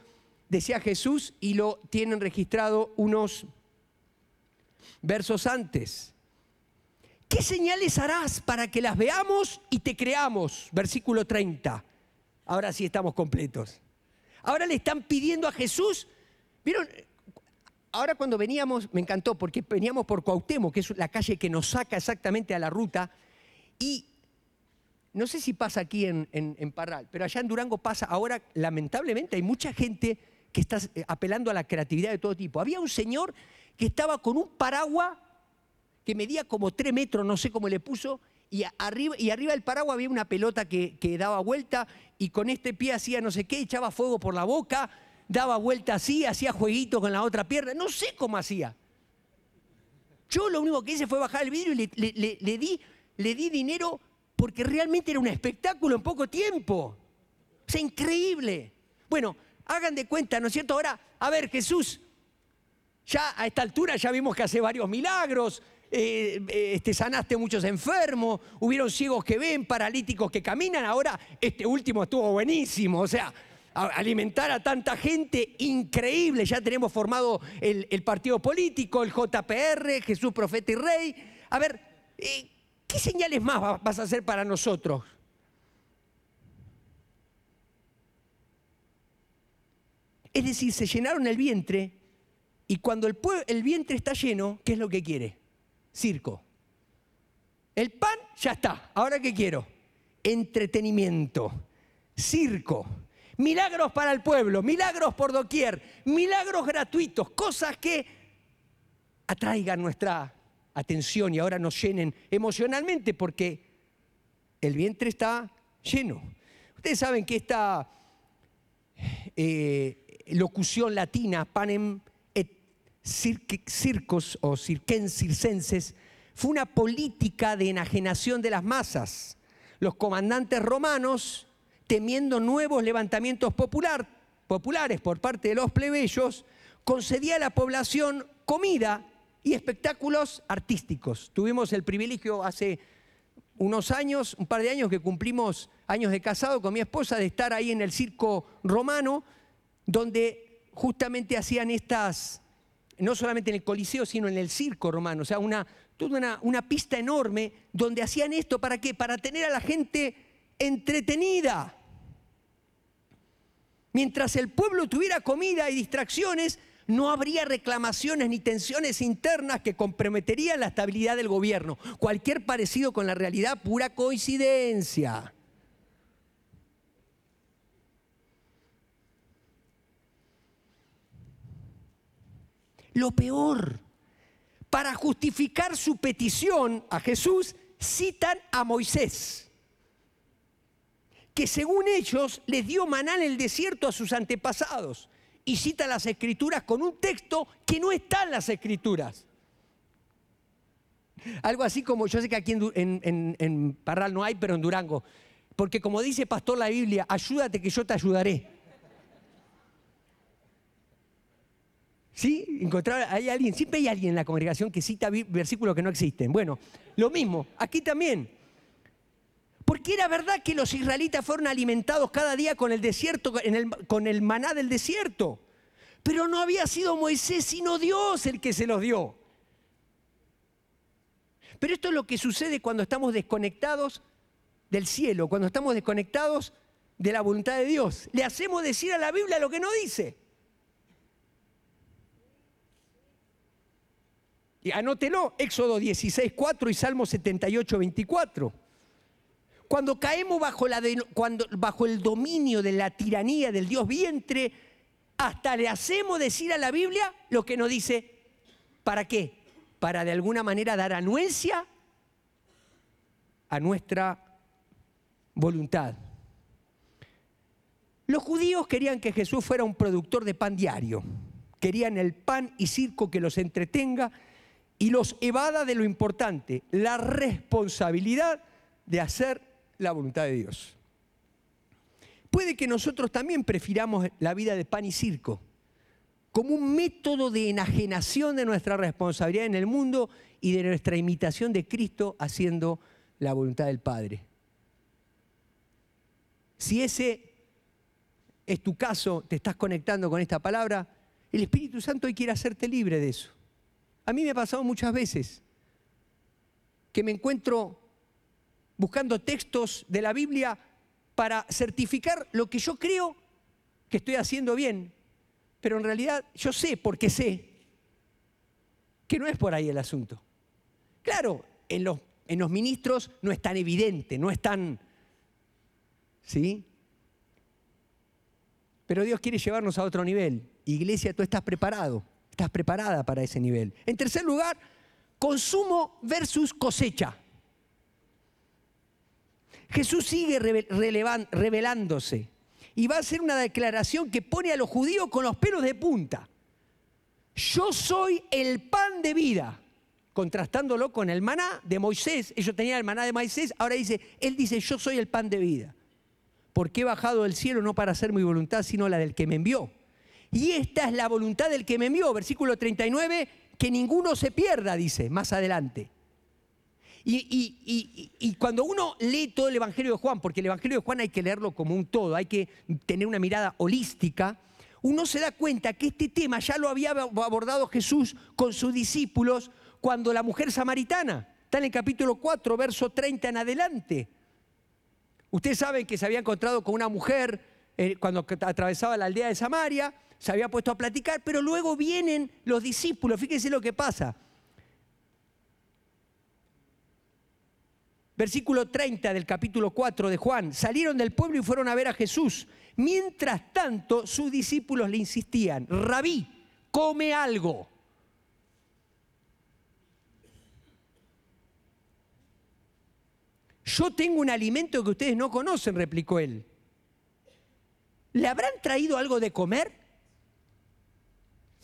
decía Jesús y lo tienen registrado unos versos antes. ¿Qué señales harás para que las veamos y te creamos? Versículo 30. Ahora sí estamos completos. Ahora le están pidiendo a Jesús, ¿vieron? Ahora cuando veníamos, me encantó porque veníamos por Cuauhtémoc, que es la calle que nos saca exactamente a la ruta, y no sé si pasa aquí en, Parral, pero allá en Durango pasa, ahora lamentablemente hay mucha gente que está eh, apelando a la creatividad de todo tipo. Había un señor que estaba con un paraguas que medía como tres metros, no sé cómo le puso, y arriba, y arriba del paraguas había una pelota que, daba vuelta y con este pie hacía no sé qué, echaba fuego por la boca, daba vuelta así, hacía jueguito con la otra pierna, no sé cómo hacía. Yo lo único que hice fue bajar el vidrio y le, di, le di dinero porque realmente era un espectáculo en poco tiempo. O sea, increíble. Bueno, hagan de cuenta, ¿no es cierto? Ahora, a ver, Jesús, ya a esta altura ya vimos que hace varios milagros, eh, eh, este, sanaste muchos enfermos, hubieron ciegos que ven, paralíticos que caminan, ahora este último estuvo buenísimo, o sea, alimentar a tanta gente, increíble, ya tenemos formado el, partido político, el JPR, Jesús Profeta y Rey. A ver, eh, ¿qué señales más vas a hacer para nosotros? Es decir, se llenaron el vientre y cuando el, el vientre está lleno, ¿qué es lo que quiere? Circo. El pan ya está. ¿Ahora qué quiero? entretenimiento, circo, milagros para el pueblo, milagros por doquier, milagros gratuitos, cosas que atraigan nuestra atención y ahora nos llenen emocionalmente porque el vientre está lleno. Ustedes saben que esta eh, locución latina, panem circos o circenses, fue una política de enajenación de las masas. Los comandantes romanos, temiendo nuevos levantamientos popular, populares por parte de los plebeyos, concedía a la población comida y espectáculos artísticos. Tuvimos el privilegio hace unos años, un par de años que cumplimos años de casado con mi esposa, de estar ahí en el circo romano, donde justamente hacían estas, no solamente en el Coliseo, sino en el circo romano, o sea, una, toda una, una pista enorme donde hacían esto, ¿para qué? Para tener a la gente entretenida. Mientras el pueblo tuviera comida y distracciones, no habría reclamaciones ni tensiones internas que comprometerían la estabilidad del gobierno. Cualquier parecido con la realidad, pura coincidencia. Lo peor para justificar su petición a Jesús, citan a Moisés, que según ellos les dio maná en el desierto a sus antepasados, y cita las escrituras con un texto que no está en las escrituras. Algo así como, yo sé que aquí en, en Parral no hay, pero en Durango, porque como dice Pastor la Biblia, ayúdate que yo te ayudaré. ¿Sí? Encontrar, hay alguien, siempre hay alguien en la congregación que cita versículos que no existen. Bueno, lo mismo, aquí también. Porque era verdad que los israelitas fueron alimentados cada día con el desierto, con el maná del desierto. Pero no había sido Moisés, sino Dios el que se los dio. Pero esto es lo que sucede cuando estamos desconectados del cielo, cuando estamos desconectados de la voluntad de Dios. Le hacemos decir a la Biblia lo que no dice. Y anótelo, Éxodo 16, 4 y Salmo 78, 24. Cuando caemos bajo, la cuando, bajo el dominio de la tiranía del Dios vientre, hasta le hacemos decir a la Biblia lo que nos dice. ¿Para qué? Para de alguna manera dar anuencia a nuestra voluntad. Los judíos querían que Jesús fuera un productor de pan diario. Querían el pan y circo que los entretenga y los evada de lo importante, la responsabilidad de hacer la voluntad de Dios. Puede que nosotros también prefiramos la vida de pan y circo como un método de enajenación de nuestra responsabilidad en el mundo y de nuestra imitación de Cristo haciendo la voluntad del Padre. Si ese es tu caso, te estás conectando con esta palabra, el Espíritu Santo hoy quiere hacerte libre de eso. A mí me ha pasado muchas veces que me encuentro buscando textos de la Biblia para certificar lo que yo creo que estoy haciendo bien, pero en realidad yo sé, porque sé, que no es por ahí el asunto. Claro, en los, ministros no es tan evidente, no es tan... ¿Sí? Pero Dios quiere llevarnos a otro nivel. Iglesia, tú estás preparado. Estás preparada para ese nivel. En tercer lugar, consumo versus cosecha. Jesús sigue revelándose y va a hacer una declaración que pone a los judíos con los pelos de punta. Yo soy el pan de vida, contrastándolo con el maná de Moisés. Ellos tenían el maná de Moisés, ahora dice, él dice, yo soy el pan de vida. Porque he bajado del cielo no para hacer mi voluntad, sino la del que me envió. Y esta es la voluntad del que me envió, versículo 39, que ninguno se pierda, dice más adelante. Y, cuando uno lee todo el Evangelio de Juan, porque el Evangelio de Juan hay que leerlo como un todo, hay que tener una mirada holística, uno se da cuenta que este tema ya lo había abordado Jesús con sus discípulos cuando la mujer samaritana, está en el capítulo 4, verso 30 en adelante. Ustedes saben que se había encontrado con una mujer eh, cuando atravesaba la aldea de Samaria, se había puesto a platicar, pero luego vienen los discípulos, fíjense lo que pasa. Versículo 30 del capítulo 4 de Juan. Salieron del pueblo y fueron a ver a Jesús. Mientras tanto, sus discípulos le insistían, rabí, come algo. Yo tengo un alimento que ustedes no conocen, replicó él. ¿Le habrán traído algo de comer?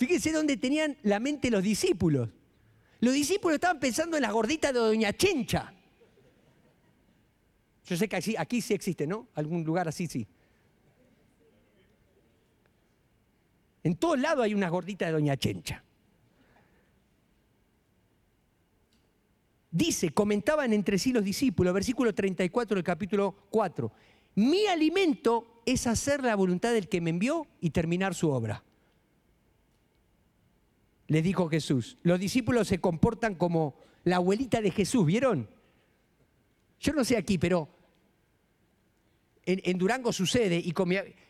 Fíjense dónde tenían la mente los discípulos. Los discípulos estaban pensando en la gordita de Doña Chencha. Yo sé que aquí, aquí sí existe, ¿no? Algún lugar así sí. En todos lados hay una gordita de Doña Chencha. Dice, comentaban entre sí los discípulos, versículo 34 del capítulo 4, mi alimento es hacer la voluntad del que me envió y terminar su obra. Le dijo Jesús. Los discípulos se comportan como la abuelita de Jesús, ¿vieron? Yo no sé aquí, pero en, Durango sucede y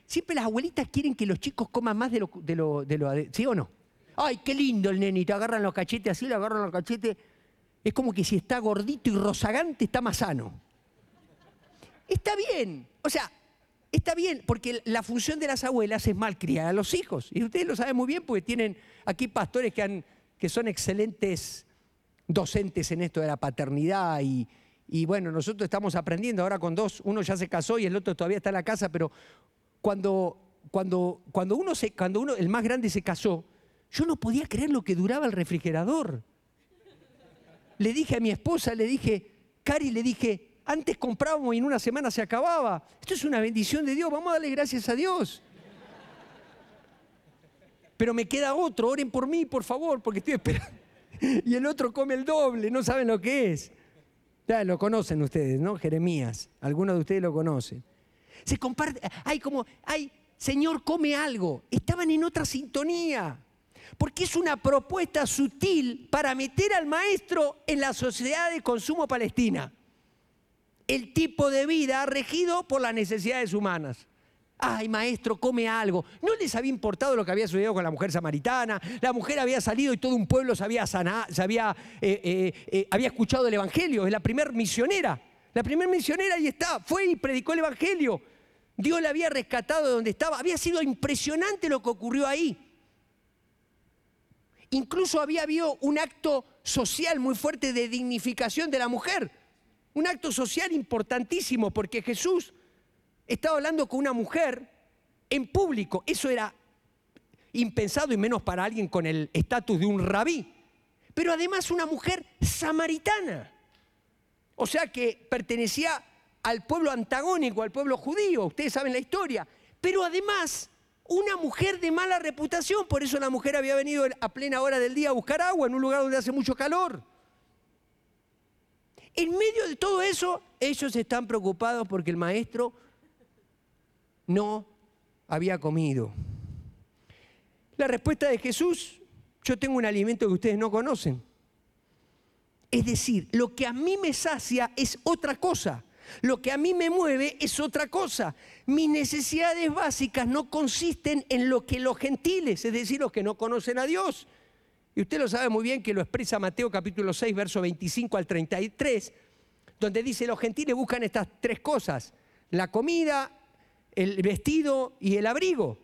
siempre las abuelitas quieren que los chicos coman más de lo, de lo, de lo ¿sí o no? Ay, qué lindo el nenito, agarran los cachetes así, le agarran los cachetes. Es como que si está gordito y rozagante está más sano. Está bien, o sea, está bien, porque la función de las abuelas es malcriar a los hijos. Y ustedes lo saben muy bien porque tienen aquí pastores que, son excelentes docentes en esto de la paternidad y, y bueno, nosotros estamos aprendiendo ahora con dos, uno ya se casó y el otro todavía está en la casa, pero cuando, cuando, cuando, uno, se, cuando uno, el más grande se casó, yo no podía creer lo que duraba el refrigerador. Le dije a mi esposa, le dije, Cari, le dije, antes comprábamos y en una semana se acababa. Esto es una bendición de Dios, vamos a darle gracias a Dios. Pero me queda otro, oren por mí, por favor, porque estoy esperando. Y el otro come el doble, no saben lo que es. Ya lo conocen ustedes, ¿no? Jeremías. Algunos de ustedes lo conocen. Se comparte, hay como, hay, Señor, come algo. Estaban en otra sintonía. Porque es una propuesta sutil para meter al maestro en la sociedad de consumo palestina. El tipo de vida regido por las necesidades humanas ay maestro, come algo. No les había importado lo que había sucedido con la mujer samaritana. La mujer había salido y todo un pueblo se había, sanado, se había, eh, eh, eh, había escuchado el Evangelio. Es la primera misionera. La primera misionera ahí está. Fue y predicó el Evangelio. Dios la había rescatado de donde estaba. Había sido impresionante lo que ocurrió ahí. Incluso había habido un acto social muy fuerte de dignificación de la mujer. Un acto social importantísimo porque Jesús estaba hablando con una mujer en público. Eso era impensado y menos para alguien con el estatus de un rabí. Pero además una mujer samaritana. O sea que pertenecía al pueblo antagónico, al pueblo judío. Ustedes saben la historia. Pero además una mujer de mala reputación. Por eso la mujer había venido a plena hora del día a buscar agua en un lugar donde hace mucho calor. En medio de todo eso, ellos están preocupados porque el maestro no había comido. La respuesta de Jesús, yo tengo un alimento que ustedes no conocen. Es decir, lo que a mí me sacia es otra cosa. Lo que a mí me mueve es otra cosa. Mis necesidades básicas no consisten en lo que los gentiles, es decir, los que no conocen a Dios. Y usted lo sabe muy bien que lo expresa Mateo capítulo 6, verso 25 al 33, donde dice, los gentiles buscan estas tres cosas, la comida, el vestido y el abrigo.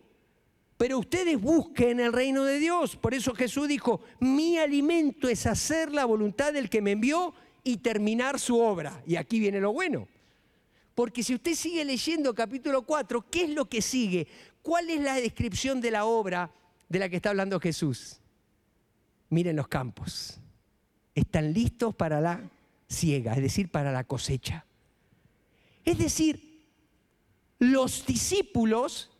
Pero ustedes busquen el reino de Dios. Por eso Jesús dijo, mi alimento es hacer la voluntad del que me envió y terminar su obra. Y aquí viene lo bueno. Porque si usted sigue leyendo capítulo 4, ¿qué es lo que sigue? ¿Cuál es la descripción de la obra de la que está hablando Jesús? Miren los campos. Están listos para la siega, es decir, para la cosecha. Es decir, los discípulos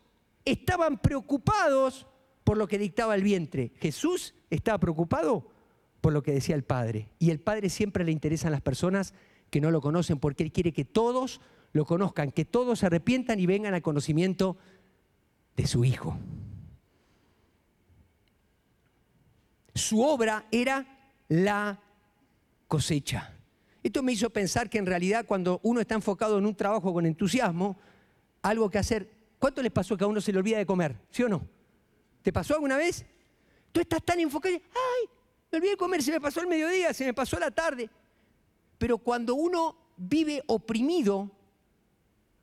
estaban preocupados por lo que dictaba el vientre. Jesús estaba preocupado por lo que decía el Padre. Y el Padre siempre le interesan las personas que no lo conocen porque Él quiere que todos lo conozcan, que todos se arrepientan y vengan al conocimiento de su Hijo. Su obra era la cosecha. Esto me hizo pensar que en realidad cuando uno está enfocado en un trabajo con entusiasmo, algo que hacer. ¿Cuánto les pasó que a uno se le olvida de comer? ¿Sí o no? ¿Te pasó alguna vez? Tú estás tan enfocado, ay, me olvidé de comer, se me pasó el mediodía, se me pasó la tarde. Pero cuando uno vive oprimido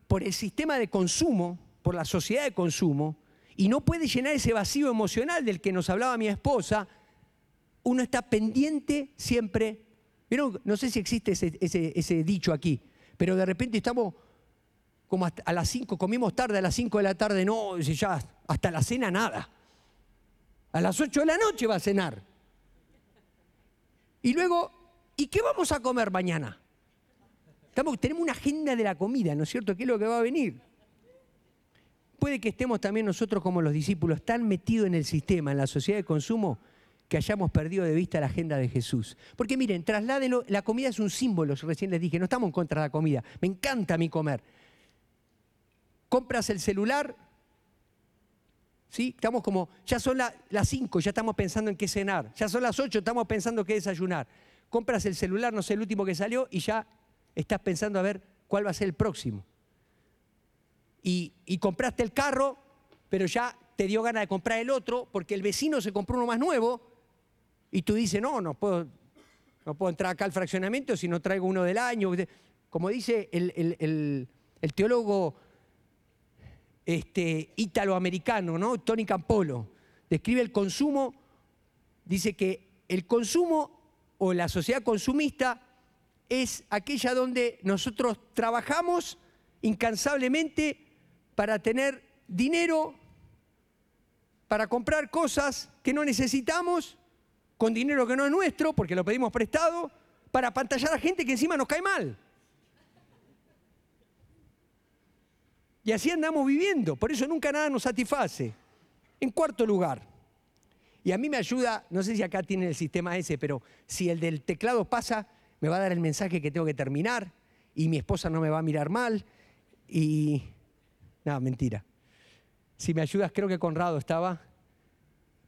por el sistema de consumo, por la sociedad de consumo, y no puede llenar ese vacío emocional del que nos hablaba mi esposa, uno está pendiente siempre. No sé si existe ese, dicho aquí, pero de repente estamos como a las 5, comimos tarde a las 5 de la tarde, no, ya hasta la cena nada. A las 8 de la noche va a cenar. Y luego, ¿y qué vamos a comer mañana? tenemos una agenda de la comida, ¿no es cierto? ¿Qué es lo que va a venir? Puede que estemos también nosotros como los discípulos tan metidos en el sistema, en la sociedad de consumo, que hayamos perdido de vista la agenda de Jesús. Porque miren, trasládenlo, la comida es un símbolo, recién les dije, no estamos en contra de la comida, me encanta mí comer. Compras el celular, ¿sí? Estamos como, ya son las 5, ya estamos pensando en qué cenar, ya son las 8, estamos pensando en qué desayunar. Compras el celular, no sé, el último que salió, y ya estás pensando a ver cuál va a ser el próximo. Y, compraste el carro, pero ya te dio ganas de comprar el otro porque el vecino se compró uno más nuevo y tú dices, no, no puedo, no puedo entrar acá al fraccionamiento si no traigo uno del año. Como dice el, teólogo este, italoamericano, ¿no? Tony Campolo, describe el consumo, dice que el consumo o la sociedad consumista es aquella donde nosotros trabajamos incansablemente para tener dinero, para comprar cosas que no necesitamos, con dinero que no es nuestro, porque lo pedimos prestado, para pantallar a gente que encima nos cae mal. Y así andamos viviendo, por eso nunca nada nos satisface. En cuarto lugar, y a mí me ayuda, no sé si acá tiene el sistema ese, pero si el del teclado pasa, me va a dar el mensaje que tengo que terminar y mi esposa no me va a mirar mal y... nada mentira. Si me ayudas, creo que Conrado estaba.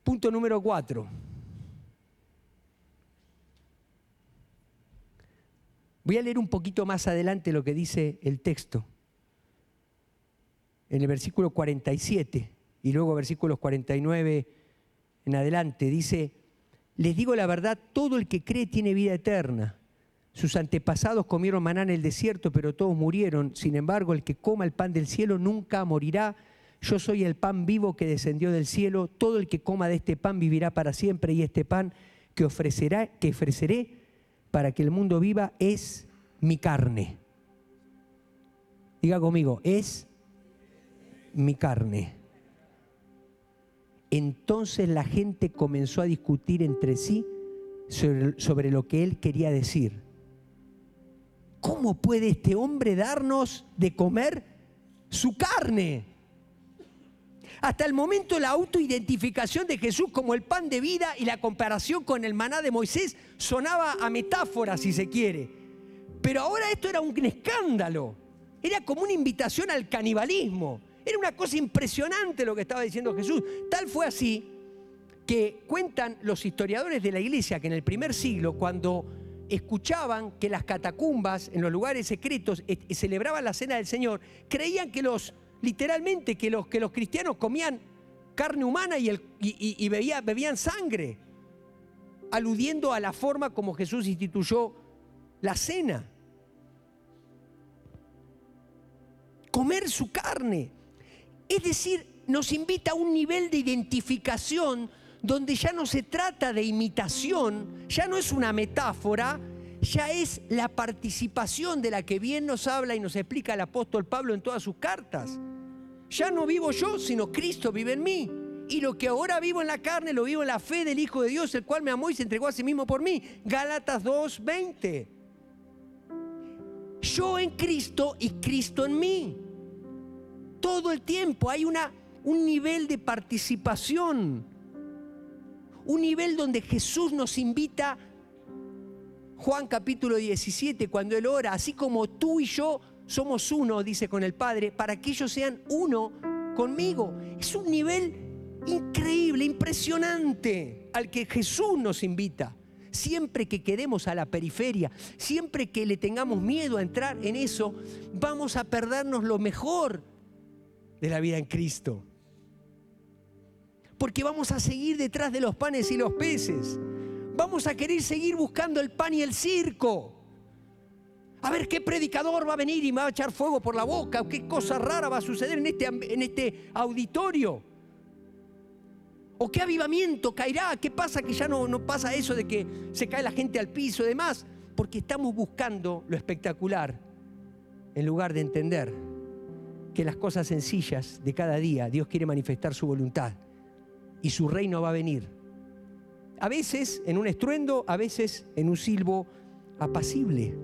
Punto número cuatro. Voy a leer un poquito más adelante lo que dice el texto. En el versículo 47 y luego versículos 49 en adelante dice, les digo la verdad, todo el que cree tiene vida eterna. Sus antepasados comieron maná en el desierto, pero todos murieron. Sin embargo, el que coma el pan del cielo nunca morirá. Yo soy el pan vivo que descendió del cielo. Todo el que coma de este pan vivirá para siempre. Y este pan que, ofrecerá, que ofreceré para que el mundo viva es mi carne. Diga conmigo, es mi carne. Entonces la gente comenzó a discutir entre sí sobre, sobre lo que él quería decir. ¿cómo puede este hombre darnos de comer su carne? Hasta el momento la autoidentificación de Jesús como el pan de vida y la comparación con el maná de Moisés sonaba a metáfora, si se quiere. Pero ahora esto era un escándalo. Era como una invitación al canibalismo. Era una cosa impresionante lo que estaba diciendo Jesús. Tal fue así que cuentan los historiadores de la iglesia que en el primer siglo, cuando escuchaban que las catacumbas, en los lugares secretos, celebraban la cena del Señor, creían que los, literalmente, que los, que los cristianos comían carne humana y, el, y, bebían sangre, aludiendo a la forma como Jesús instituyó la cena. Comer su carne. Es decir, nos invita a un nivel de identificación donde ya no se trata de imitación, ya no es una metáfora, ya es la participación de la que bien nos habla y nos explica el apóstol Pablo en todas sus cartas. Ya no vivo yo, sino Cristo vive en mí. Y lo que ahora vivo en la carne, lo vivo en la fe del Hijo de Dios, el cual me amó y se entregó a sí mismo por mí. Gálatas 2:20. Yo en Cristo y Cristo en mí. Todo el tiempo hay una, un nivel de participación un nivel donde Jesús nos invita, Juan capítulo 17, cuando Él ora, así como tú y yo somos uno, dice con el Padre, para que ellos sean uno conmigo. Es un nivel increíble, impresionante al que Jesús nos invita. Siempre que quedemos a la periferia, siempre que le tengamos miedo a entrar en eso, vamos a perdernos lo mejor de la vida en Cristo porque vamos a seguir detrás de los panes y los peces. Vamos a querer seguir buscando el pan y el circo. A ver qué predicador va a venir y me va a echar fuego por la boca, qué cosa rara va a suceder en este, en este auditorio. ¿O qué avivamiento caerá? ¿Qué pasa que ya no, no pasa eso de que se cae la gente al piso y demás? Porque estamos buscando lo espectacular en lugar de entender que las cosas sencillas de cada día Dios quiere manifestar su voluntad y su reino va a venir. A veces en un estruendo, a veces en un silbo apacible.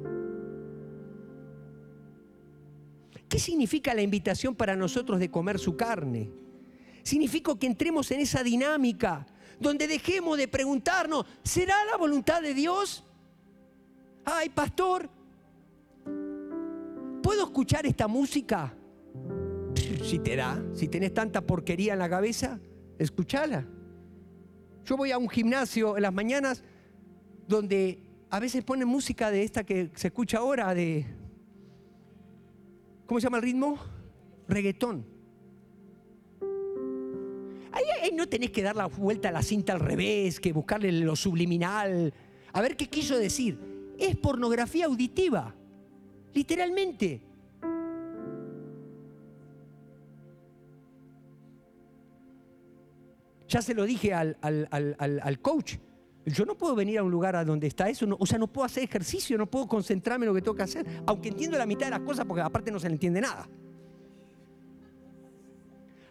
¿Qué significa la invitación para nosotros de comer su carne? Significa que entremos en esa dinámica donde dejemos de preguntarnos, ¿será la voluntad de Dios? Ay, pastor, ¿puedo escuchar esta música? Si te da, si tenés tanta porquería en la cabeza, escúchala. Yo voy a un gimnasio en las mañanas donde a veces ponen música de esta que se escucha ahora, de... ¿Cómo se llama el ritmo? Reggaetón. Ahí, no tenés que dar la vuelta a la cinta al revés, que buscarle lo subliminal. A ver qué quiso decir. Es pornografía auditiva, literalmente. Ya se lo dije al, al, coach. Yo no puedo venir a un lugar a donde está eso, o sea, no puedo hacer ejercicio, no puedo concentrarme en lo que tengo que hacer, aunque entiendo la mitad de las cosas porque aparte no se le entiende nada.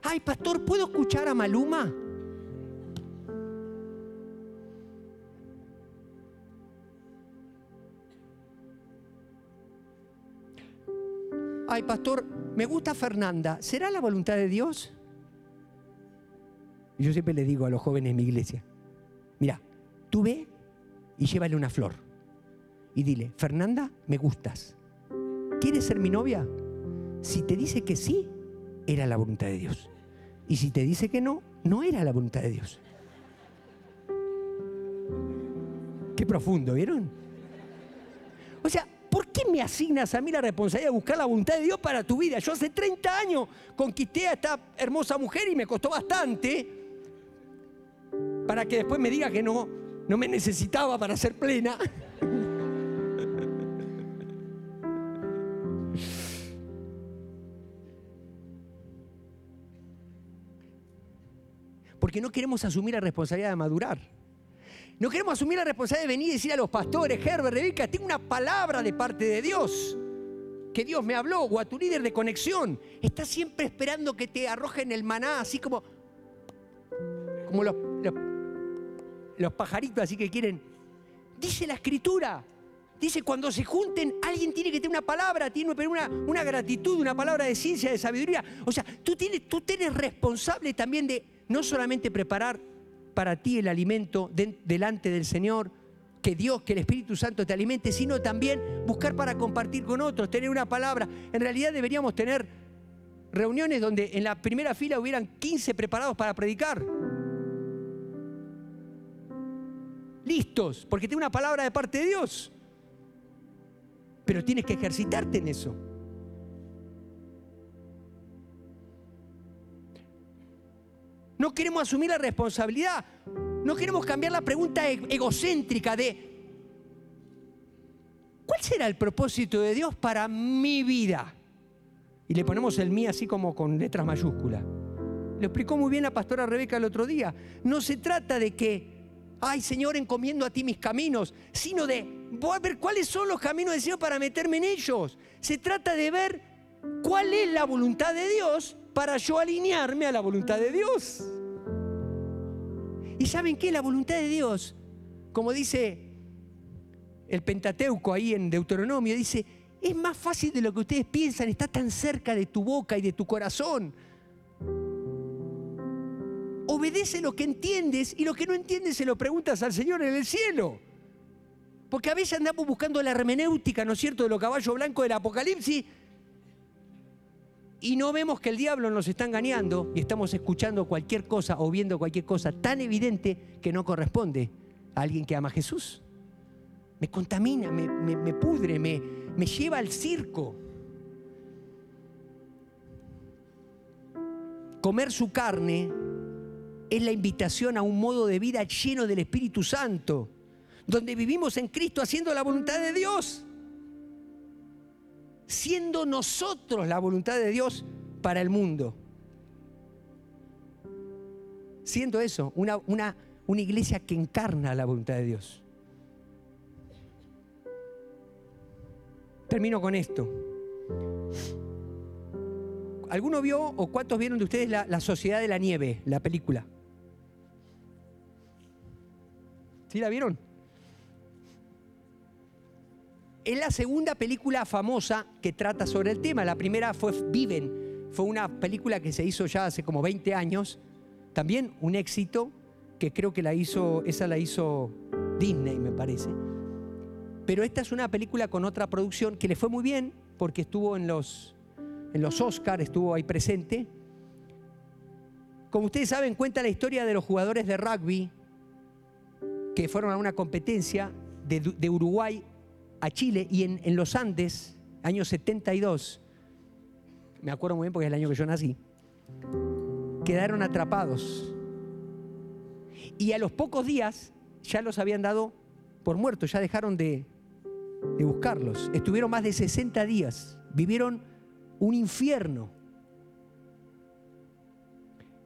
Ay, pastor, ¿puedo escuchar a Maluma? Ay, pastor, me gusta Fernanda. ¿Será la voluntad de Dios? Yo siempre le digo a los jóvenes en mi iglesia, mira, tú ve y llévale una flor. Y dile, Fernanda, me gustas. ¿Quieres ser mi novia? Si te dice que sí, era la voluntad de Dios. Y si te dice que no, no era la voluntad de Dios. Qué profundo, ¿vieron? O sea, ¿por qué me asignas a mí la responsabilidad de buscar la voluntad de Dios para tu vida? Yo hace 30 años conquisté a esta hermosa mujer y me costó bastante para que después me diga que no, no me necesitaba para ser plena. porque no queremos asumir la responsabilidad de madurar. No queremos asumir la responsabilidad de venir y decir a los pastores, Herbert, Rebeca, tengo una palabra de parte de Dios, que Dios me habló, o a tu líder de conexión. Está siempre esperando que te arrojen el maná, así como, como los, los, pajaritos, así que quieren. Dice la escritura, Dice, cuando se junten, alguien tiene que tener una palabra, tiene una, una gratitud, una palabra de ciencia, de sabiduría. O sea, tú tienes, tú tienes responsable también de no solamente preparar para ti el alimento delante del Señor, que Dios, que el Espíritu Santo te alimente, sino también buscar para compartir con otros, tener una palabra. En realidad deberíamos tener reuniones donde en la primera fila hubieran 15 preparados para predicar. Listos, porque tiene una palabra de parte de Dios. Pero tienes que ejercitarte en eso. No queremos asumir la responsabilidad. No queremos cambiar la pregunta e-, egocéntrica de, ¿cuál será el propósito de Dios para mi vida? Y le ponemos el mí así como con letras mayúsculas. Lo explicó muy bien la pastora Rebeca el otro día. No se trata de que, ay Señor, encomiendo a ti mis caminos, sino de, voy a ver cuáles son los caminos del Señor para meterme en ellos. Se trata de ver cuál es la voluntad de Dios para yo alinearme a la voluntad de Dios. ¿Y saben qué? La voluntad de Dios, como dice el Pentateuco ahí en Deuteronomio, dice, es más fácil de lo que ustedes piensan, está tan cerca de tu boca y de tu corazón. Obedece lo que entiendes y lo que no entiendes se lo preguntas al Señor en el cielo. Porque a veces andamos buscando la hermenéutica, ¿no es cierto?, de los caballos blancos del Apocalipsis y no vemos que el diablo nos está engañando y estamos escuchando cualquier cosa o viendo cualquier cosa tan evidente que no corresponde a alguien que ama a Jesús. Me contamina, me, pudre, me, me lleva al circo. Comer su carne es la invitación a un modo de vida lleno del Espíritu Santo, donde vivimos en Cristo haciendo la voluntad de Dios. siendo nosotros la voluntad de Dios para el mundo. Siendo eso, una, una, una iglesia que encarna la voluntad de Dios. Termino con esto. ¿Alguno vio o cuántos vieron de ustedes la, la Sociedad de la Nieve, la película? ¿Sí la vieron? Es la segunda película famosa que trata sobre el tema. La primera fue Viven. Fue una película que se hizo ya hace como 20 años. También un éxito que creo que la hizo, esa la hizo Disney, me parece. Pero esta es una película con otra producción que le fue muy bien porque estuvo en los, en los Oscars, estuvo ahí presente. Como ustedes saben, cuenta la historia de los jugadores de rugby que fueron a una competencia de, de Uruguay a Chile y en, en, los Andes, año 72, me acuerdo muy bien porque es el año que yo nací, quedaron atrapados. Y a los pocos días ya los habían dado por muertos, ya dejaron de, de buscarlos. Estuvieron más de 60 días, vivieron un infierno.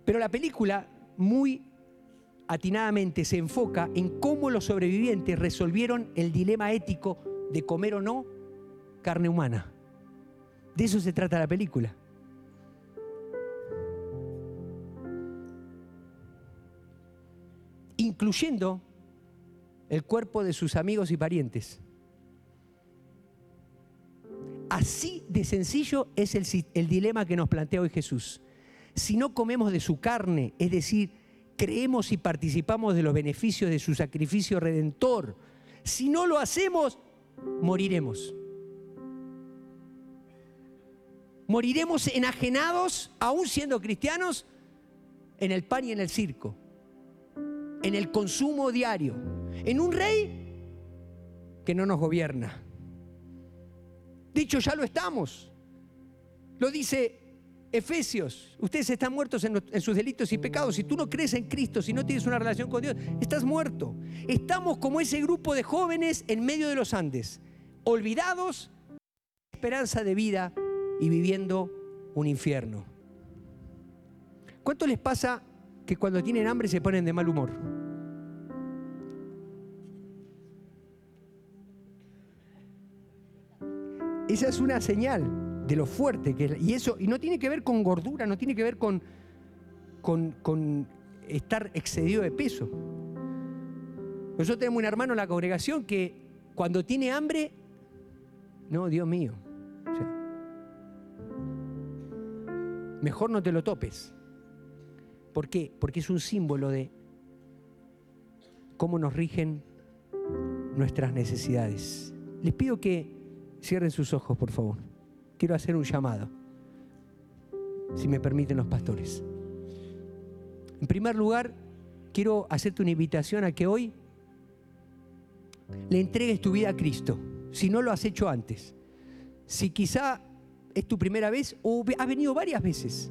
Pero la película muy atinadamente se enfoca en cómo los sobrevivientes resolvieron el dilema ético de comer o no carne humana. De eso se trata la película. Incluyendo el cuerpo de sus amigos y parientes. Así de sencillo es el, dilema que nos plantea hoy Jesús. Si no comemos de su carne, es decir, creemos y participamos de los beneficios de su sacrificio redentor, si no lo hacemos, moriremos. Moriremos enajenados, aún siendo cristianos, en el pan y en el circo, en el consumo diario, en un rey que no nos gobierna. Dicho, ya lo estamos. Lo dice Efesios. Ustedes están muertos en, sus delitos y pecados. Si tú no crees en Cristo, si no tienes una relación con Dios, estás muerto. Estamos como ese grupo de jóvenes en medio de los Andes, olvidados, esperanza de vida y viviendo un infierno. ¿Cuánto les pasa que cuando tienen hambre se ponen de mal humor? Esa es una señal de lo fuerte que es. Y eso, y no tiene que ver con gordura, no tiene que ver con, con, estar excedido de peso. Nosotros tenemos un hermano en la congregación que cuando tiene hambre, no, Dios mío. Mejor no te lo topes. ¿Por qué? Porque es un símbolo de cómo nos rigen nuestras necesidades. Les pido que Cierren sus ojos, por favor. Quiero hacer un llamado, si me permiten los pastores. En primer lugar, quiero hacerte una invitación a que hoy le entregues tu vida a Cristo, si no lo has hecho antes. Si quizá es tu primera vez o has venido varias veces,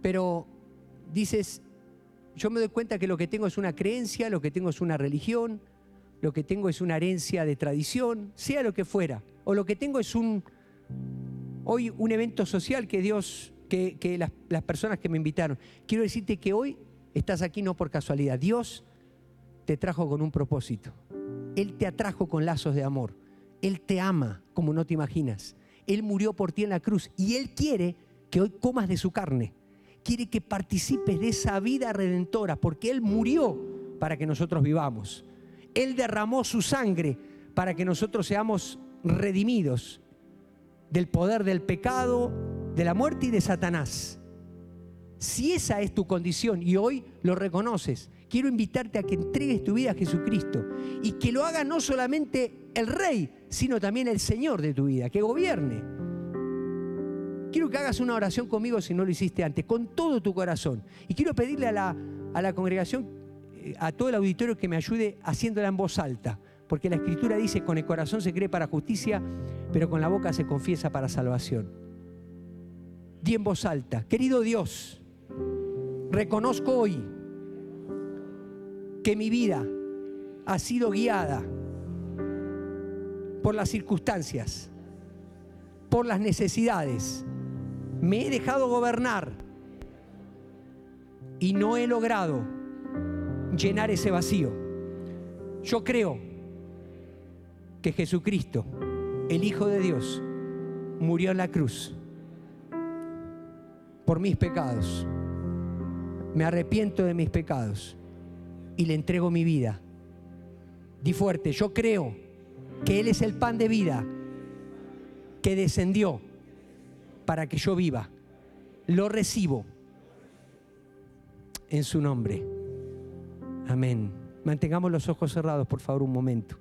pero dices, yo me doy cuenta que lo que tengo es una creencia, lo que tengo es una religión, lo que tengo es una herencia de tradición, sea lo que fuera, o lo que tengo es un, hoy un evento social que Dios, que, las personas que me invitaron. Quiero decirte que hoy estás aquí no por casualidad, Dios te trajo con un propósito, Él te atrajo con lazos de amor, Él te ama como no te imaginas, Él murió por ti en la cruz y Él quiere que hoy comas de su carne, quiere que participes de esa vida redentora, porque Él murió para que nosotros vivamos. Él derramó su sangre para que nosotros seamos redimidos del poder del pecado, de la muerte y de Satanás. Si esa es tu condición y hoy lo reconoces, quiero invitarte a que entregues tu vida a Jesucristo y que lo haga no solamente el Rey, sino también el Señor de tu vida, que gobierne. Quiero que hagas una oración conmigo si no lo hiciste antes, con todo tu corazón. Y quiero pedirle a la, a la congregación a todo el auditorio que me ayude haciéndola en voz alta, porque la escritura dice, con el corazón se cree para justicia, pero con la boca se confiesa para salvación. Di en voz alta, querido Dios, reconozco hoy que mi vida ha sido guiada por las circunstancias, por las necesidades. Me he dejado gobernar y no he logrado llenar ese vacío. Yo creo que Jesucristo, el Hijo de Dios, murió en la cruz por mis pecados. Me arrepiento de mis pecados y le entrego mi vida. Di fuerte, yo creo que Él es el pan de vida que descendió para que yo viva. Lo recibo en su nombre. Amén. Mantengamos los ojos cerrados, por favor, un momento.